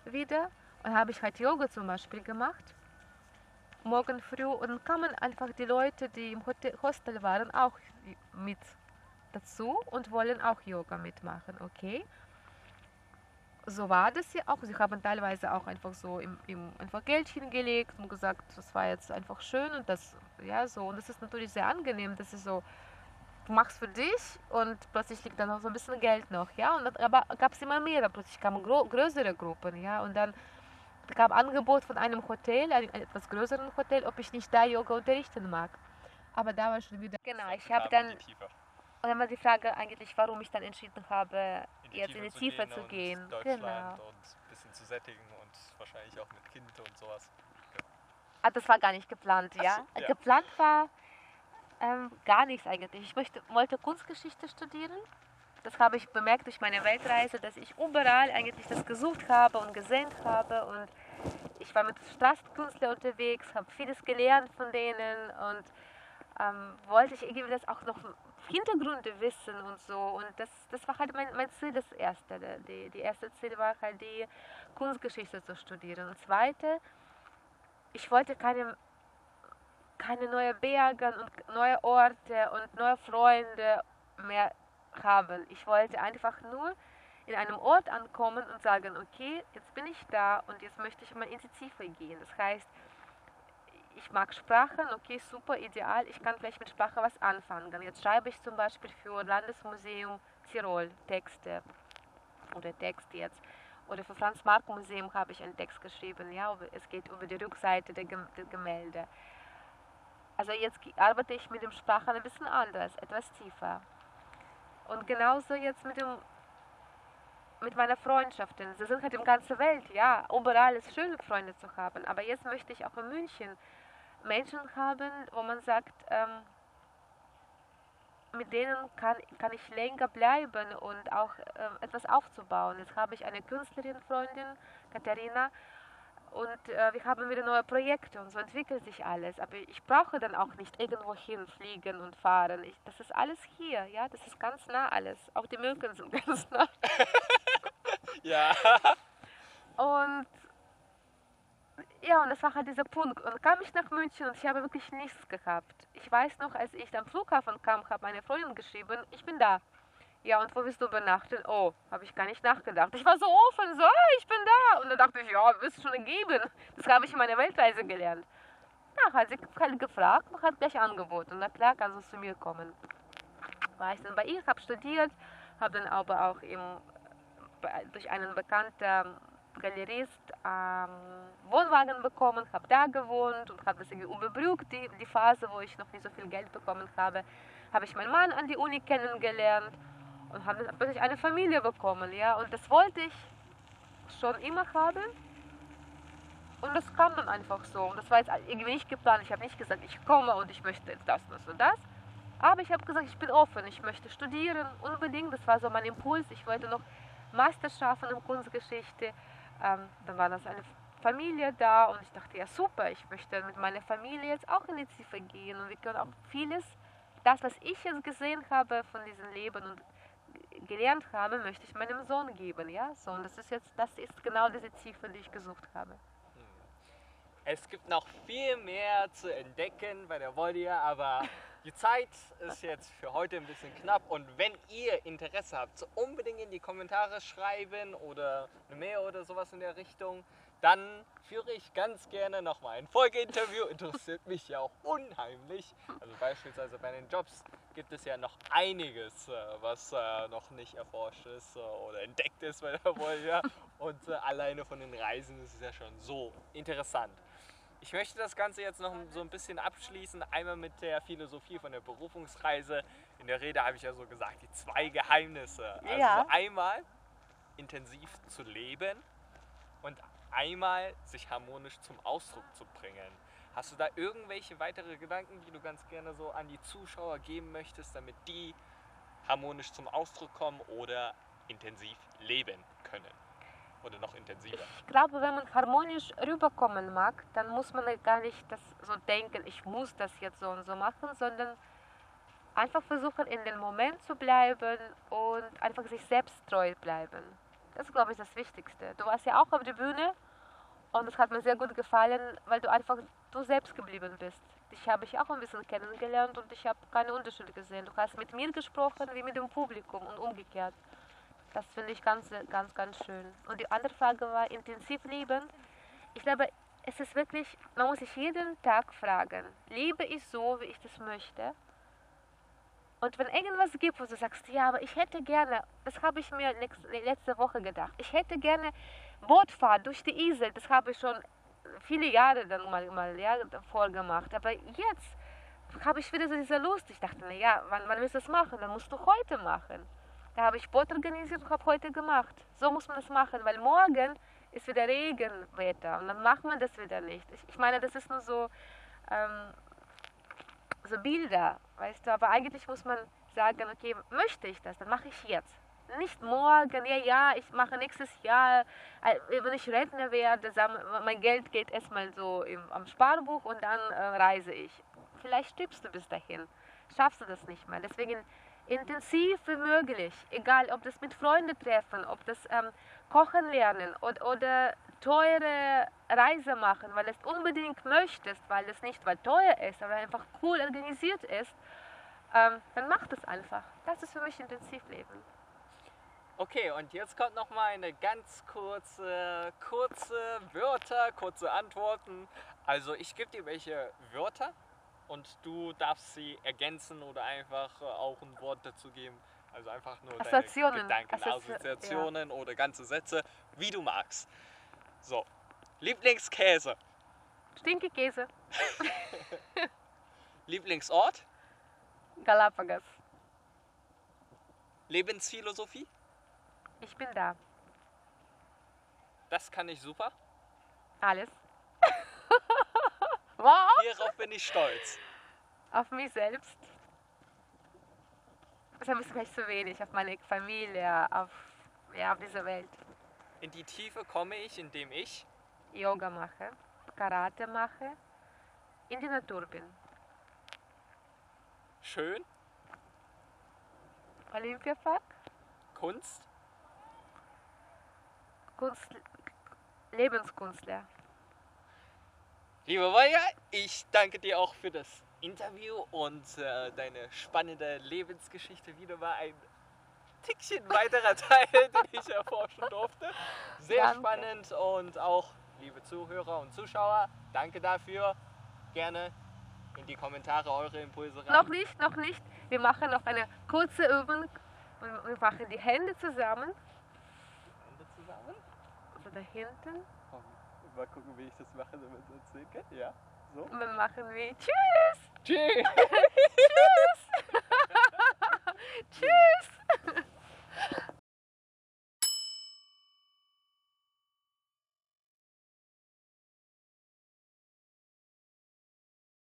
wieder. Und habe ich halt Yoga zum Beispiel gemacht, morgen früh. Und dann kamen einfach die Leute, die im Hostel waren, auch mit dazu und wollen auch Yoga mitmachen, okay? So war das ja auch. Sie haben teilweise auch einfach so im, im einfach Geld hingelegt und gesagt, das war jetzt einfach schön und das, ja, so. Und das ist natürlich sehr angenehm, das ist so, du machst für dich und plötzlich liegt dann noch so ein bisschen Geld noch, ja. Und dann, aber gab es immer mehr, plötzlich kamen größere Gruppen, ja. Und dann gab Angebot von einem Hotel, einem etwas größeren Hotel, ob ich nicht da Yoga unterrichten mag. Aber da war schon wieder. Genau, ich habe dann. Und dann war die Frage eigentlich, warum ich dann entschieden habe, jetzt in die Tiefe zu gehen. Deutschland genau. und ein bisschen zu sättigen und wahrscheinlich auch mit Kind und sowas. Ja. Ah, das war gar nicht geplant, ja? So, ja. Geplant war ähm, gar nichts eigentlich. Ich möchte, wollte Kunstgeschichte studieren. Das habe ich bemerkt durch meine Weltreise, dass ich überall eigentlich das gesucht habe und gesehen habe. Und ich war mit Straßenkünstlern unterwegs, habe vieles gelernt von denen und ähm, wollte ich irgendwie das auch noch Hintergründe wissen und so. Und das, das war halt mein, mein Ziel, das erste. Die, die erste Ziel war halt die Kunstgeschichte zu studieren. Und zweite ich wollte keine, keine neuen Berge und neue Orte und neue Freunde mehr haben. Ich wollte einfach nur in einem Ort ankommen und sagen, okay, jetzt bin ich da und jetzt möchte ich mal in die Tiefe gehen. Das heißt, ich mag Sprachen, okay, super, ideal, ich kann vielleicht mit Sprache was anfangen. Jetzt schreibe ich zum Beispiel für Landesmuseum Tirol Texte oder Text jetzt. Oder für Franz Marc Museum habe ich einen Text geschrieben, ja, es geht über die Rückseite der, der Gemälde. Also jetzt arbeite ich mit dem Sprachen ein bisschen anders, etwas tiefer. Und genauso jetzt mit dem mit meiner Freundschaften. Sie sind halt im ganzen Welt, ja. Überall ist schön, Freunde zu haben. Aber jetzt möchte ich auch in München Menschen haben, wo man sagt, ähm, mit denen kann, kann ich länger bleiben und auch ähm, etwas aufzubauen. Jetzt habe ich eine Künstlerin, Freundin, Katharina, und äh, wir haben wieder neue Projekte und so entwickelt sich alles. Aber ich brauche dann auch nicht irgendwo hinfliegen und fahren. Ich, das ist alles hier, ja, das ist ganz nah alles. Auch die Mücken sind ganz nah. ja. Und ja, und das war halt dieser Punkt. Und kam ich nach München und ich habe wirklich nichts gehabt. Ich weiß noch, als ich am Flughafen kam, habe meine Freundin geschrieben, ich bin da. Ja, und wo bist du übernachten? Oh, habe ich gar nicht nachgedacht. Ich war so offen, so, ah, ich bin da. Und dann dachte ich, ja, wirst du schon ergeben. Das habe ich in meiner Weltreise gelernt. Ja, hat sie halt gefragt und hat gleich angeboten. Na klar, kannst du zu mir kommen. War ich dann bei ihr, habe studiert, habe dann aber auch im, durch einen bekannten Galerist ähm, Wohnwagen bekommen, habe da gewohnt und habe das irgendwie überbrückt, die, die Phase, wo ich noch nicht so viel Geld bekommen habe, habe ich meinen Mann an die Uni kennengelernt und habe plötzlich eine Familie bekommen, ja, und das wollte ich schon immer haben und das kam dann einfach so. Und das war jetzt irgendwie nicht geplant, ich habe nicht gesagt, ich komme und ich möchte jetzt das, das und das, aber ich habe gesagt, ich bin offen, ich möchte studieren, unbedingt, das war so mein Impuls, ich wollte noch Master schaffen in Kunstgeschichte, ähm, dann war das eine Familie da und ich dachte, ja super, ich möchte mit meiner Familie jetzt auch in die Tiefe gehen und wir können auch vieles, das, was ich jetzt gesehen habe von diesem Leben und gelernt habe, möchte ich meinem Sohn geben, ja, so und das ist jetzt, das ist genau diese Tiefe, die ich gesucht habe. Hm. Es gibt noch viel mehr zu entdecken bei der Voldia, aber die Zeit ist jetzt für heute ein bisschen knapp und wenn ihr Interesse habt, so unbedingt in die Kommentare schreiben oder eine Mail oder sowas in der Richtung, dann führe ich ganz gerne nochmal ein Folgeinterview. Interessiert mich ja auch unheimlich. Also beispielsweise bei den Jobs gibt es ja noch einiges, äh, was äh, noch nicht erforscht ist äh, oder entdeckt ist bei der Volja. Und alleine von den Reisen ist es ja schon so interessant. Ich möchte das Ganze jetzt noch so ein bisschen abschließen. Einmal mit der Philosophie von der Berufungsreise. In der Rede habe ich ja so gesagt, die zwei Geheimnisse. Also ja. einmal intensiv zu leben und einmal sich harmonisch zum Ausdruck zu bringen. Hast du da irgendwelche weitere Gedanken, die du ganz gerne so an die Zuschauer geben möchtest, damit die harmonisch zum Ausdruck kommen oder intensiv leben können? Oder noch intensiver? Ich glaube, wenn man harmonisch rüberkommen mag, dann muss man gar nicht das so denken, ich muss das jetzt so und so machen, sondern einfach versuchen, in den Moment zu bleiben und einfach sich selbst treu bleiben. Das ist, glaube ich, das Wichtigste. Du warst ja auch auf der Bühne und es hat mir sehr gut gefallen, weil du einfach du selbst geblieben bist. Dich habe ich auch ein bisschen kennengelernt und ich habe keine Unterschiede gesehen. Du hast mit mir gesprochen wie mit dem Publikum und umgekehrt. Das finde ich ganz, ganz, ganz schön. Und die andere Frage war intensiv lieben. Ich glaube, es ist wirklich, man muss sich jeden Tag fragen, liebe ich so, wie ich das möchte? Und wenn irgendwas gibt, wo du sagst, ja, aber ich hätte gerne, das habe ich mir letzte Woche gedacht, ich hätte gerne Bootfahrt durch die Isel, das habe ich schon viele Jahre dann mal, mal ja, davor gemacht. Aber jetzt habe ich wieder so diese Lust. Ich dachte, naja, wann, wann willst du das machen? Dann musst du heute machen. Da habe ich Boot organisiert und habe heute gemacht. So muss man das machen, weil morgen ist wieder Regenwetter und dann macht man das wieder nicht. Ich, ich meine, das ist nur so, ähm, so Bilder, weißt du, aber eigentlich muss man sagen, okay, möchte ich das, dann mache ich jetzt. Nicht morgen, ja, ja, ich mache nächstes Jahr, äh, wenn ich Rentner werde, mein Geld geht erstmal so im, am Sparbuch und dann äh, reise ich. Vielleicht stirbst du bis dahin, schaffst du das nicht mehr. Deswegen intensiv wie möglich, egal ob das mit Freunden treffen, ob das ähm, Kochen lernen oder, oder teure Reise machen, weil es unbedingt möchtest, weil es nicht weil teuer ist, aber einfach cool organisiert ist, ähm, dann mach das einfach. Das ist für mich Intensivleben. Okay, und jetzt kommt noch mal eine ganz kurze, kurze Wörter, kurze Antworten. Also ich gebe dir welche Wörter und du darfst sie ergänzen oder einfach äh, auch ein Wort dazu geben. Also einfach nur Assoziationen. Gedanken, Assozi- Assoziationen oder ganze Sätze, wie du magst. So, Lieblingskäse, Stinkekäse, Lieblingsort, Galapagos. Lebensphilosophie, Ich bin da. das kann ich super. Alles. Wow! Hierauf bin ich stolz. Auf mich selbst. Das ist bisschen vielleicht zu wenig. Auf meine Familie, auf, ja, auf diese Welt. In die Tiefe komme ich, indem ich Yoga mache, Karate mache, in die Natur bin. schön, Olympiapark, Kunst, Kunst, Lebenskünstler. Liebe Maya, ich danke dir auch für das Interview und äh, deine spannende Lebensgeschichte. Wieder mal ein Tickchen weiterer Teil, den ich erforschen durfte. Sehr Danke. spannend und auch, liebe Zuhörer und Zuschauer, danke dafür. Gerne in die Kommentare eure Impulse rein. Noch nicht, noch nicht. Wir machen noch eine kurze Übung. Wir machen die Hände zusammen. Hände zusammen. Also da hinten mal gucken, wie ich das mache, damit es geht. Ja, so. Dann machen wir Tschüss! Tschüss! Tschüss! Tschüss!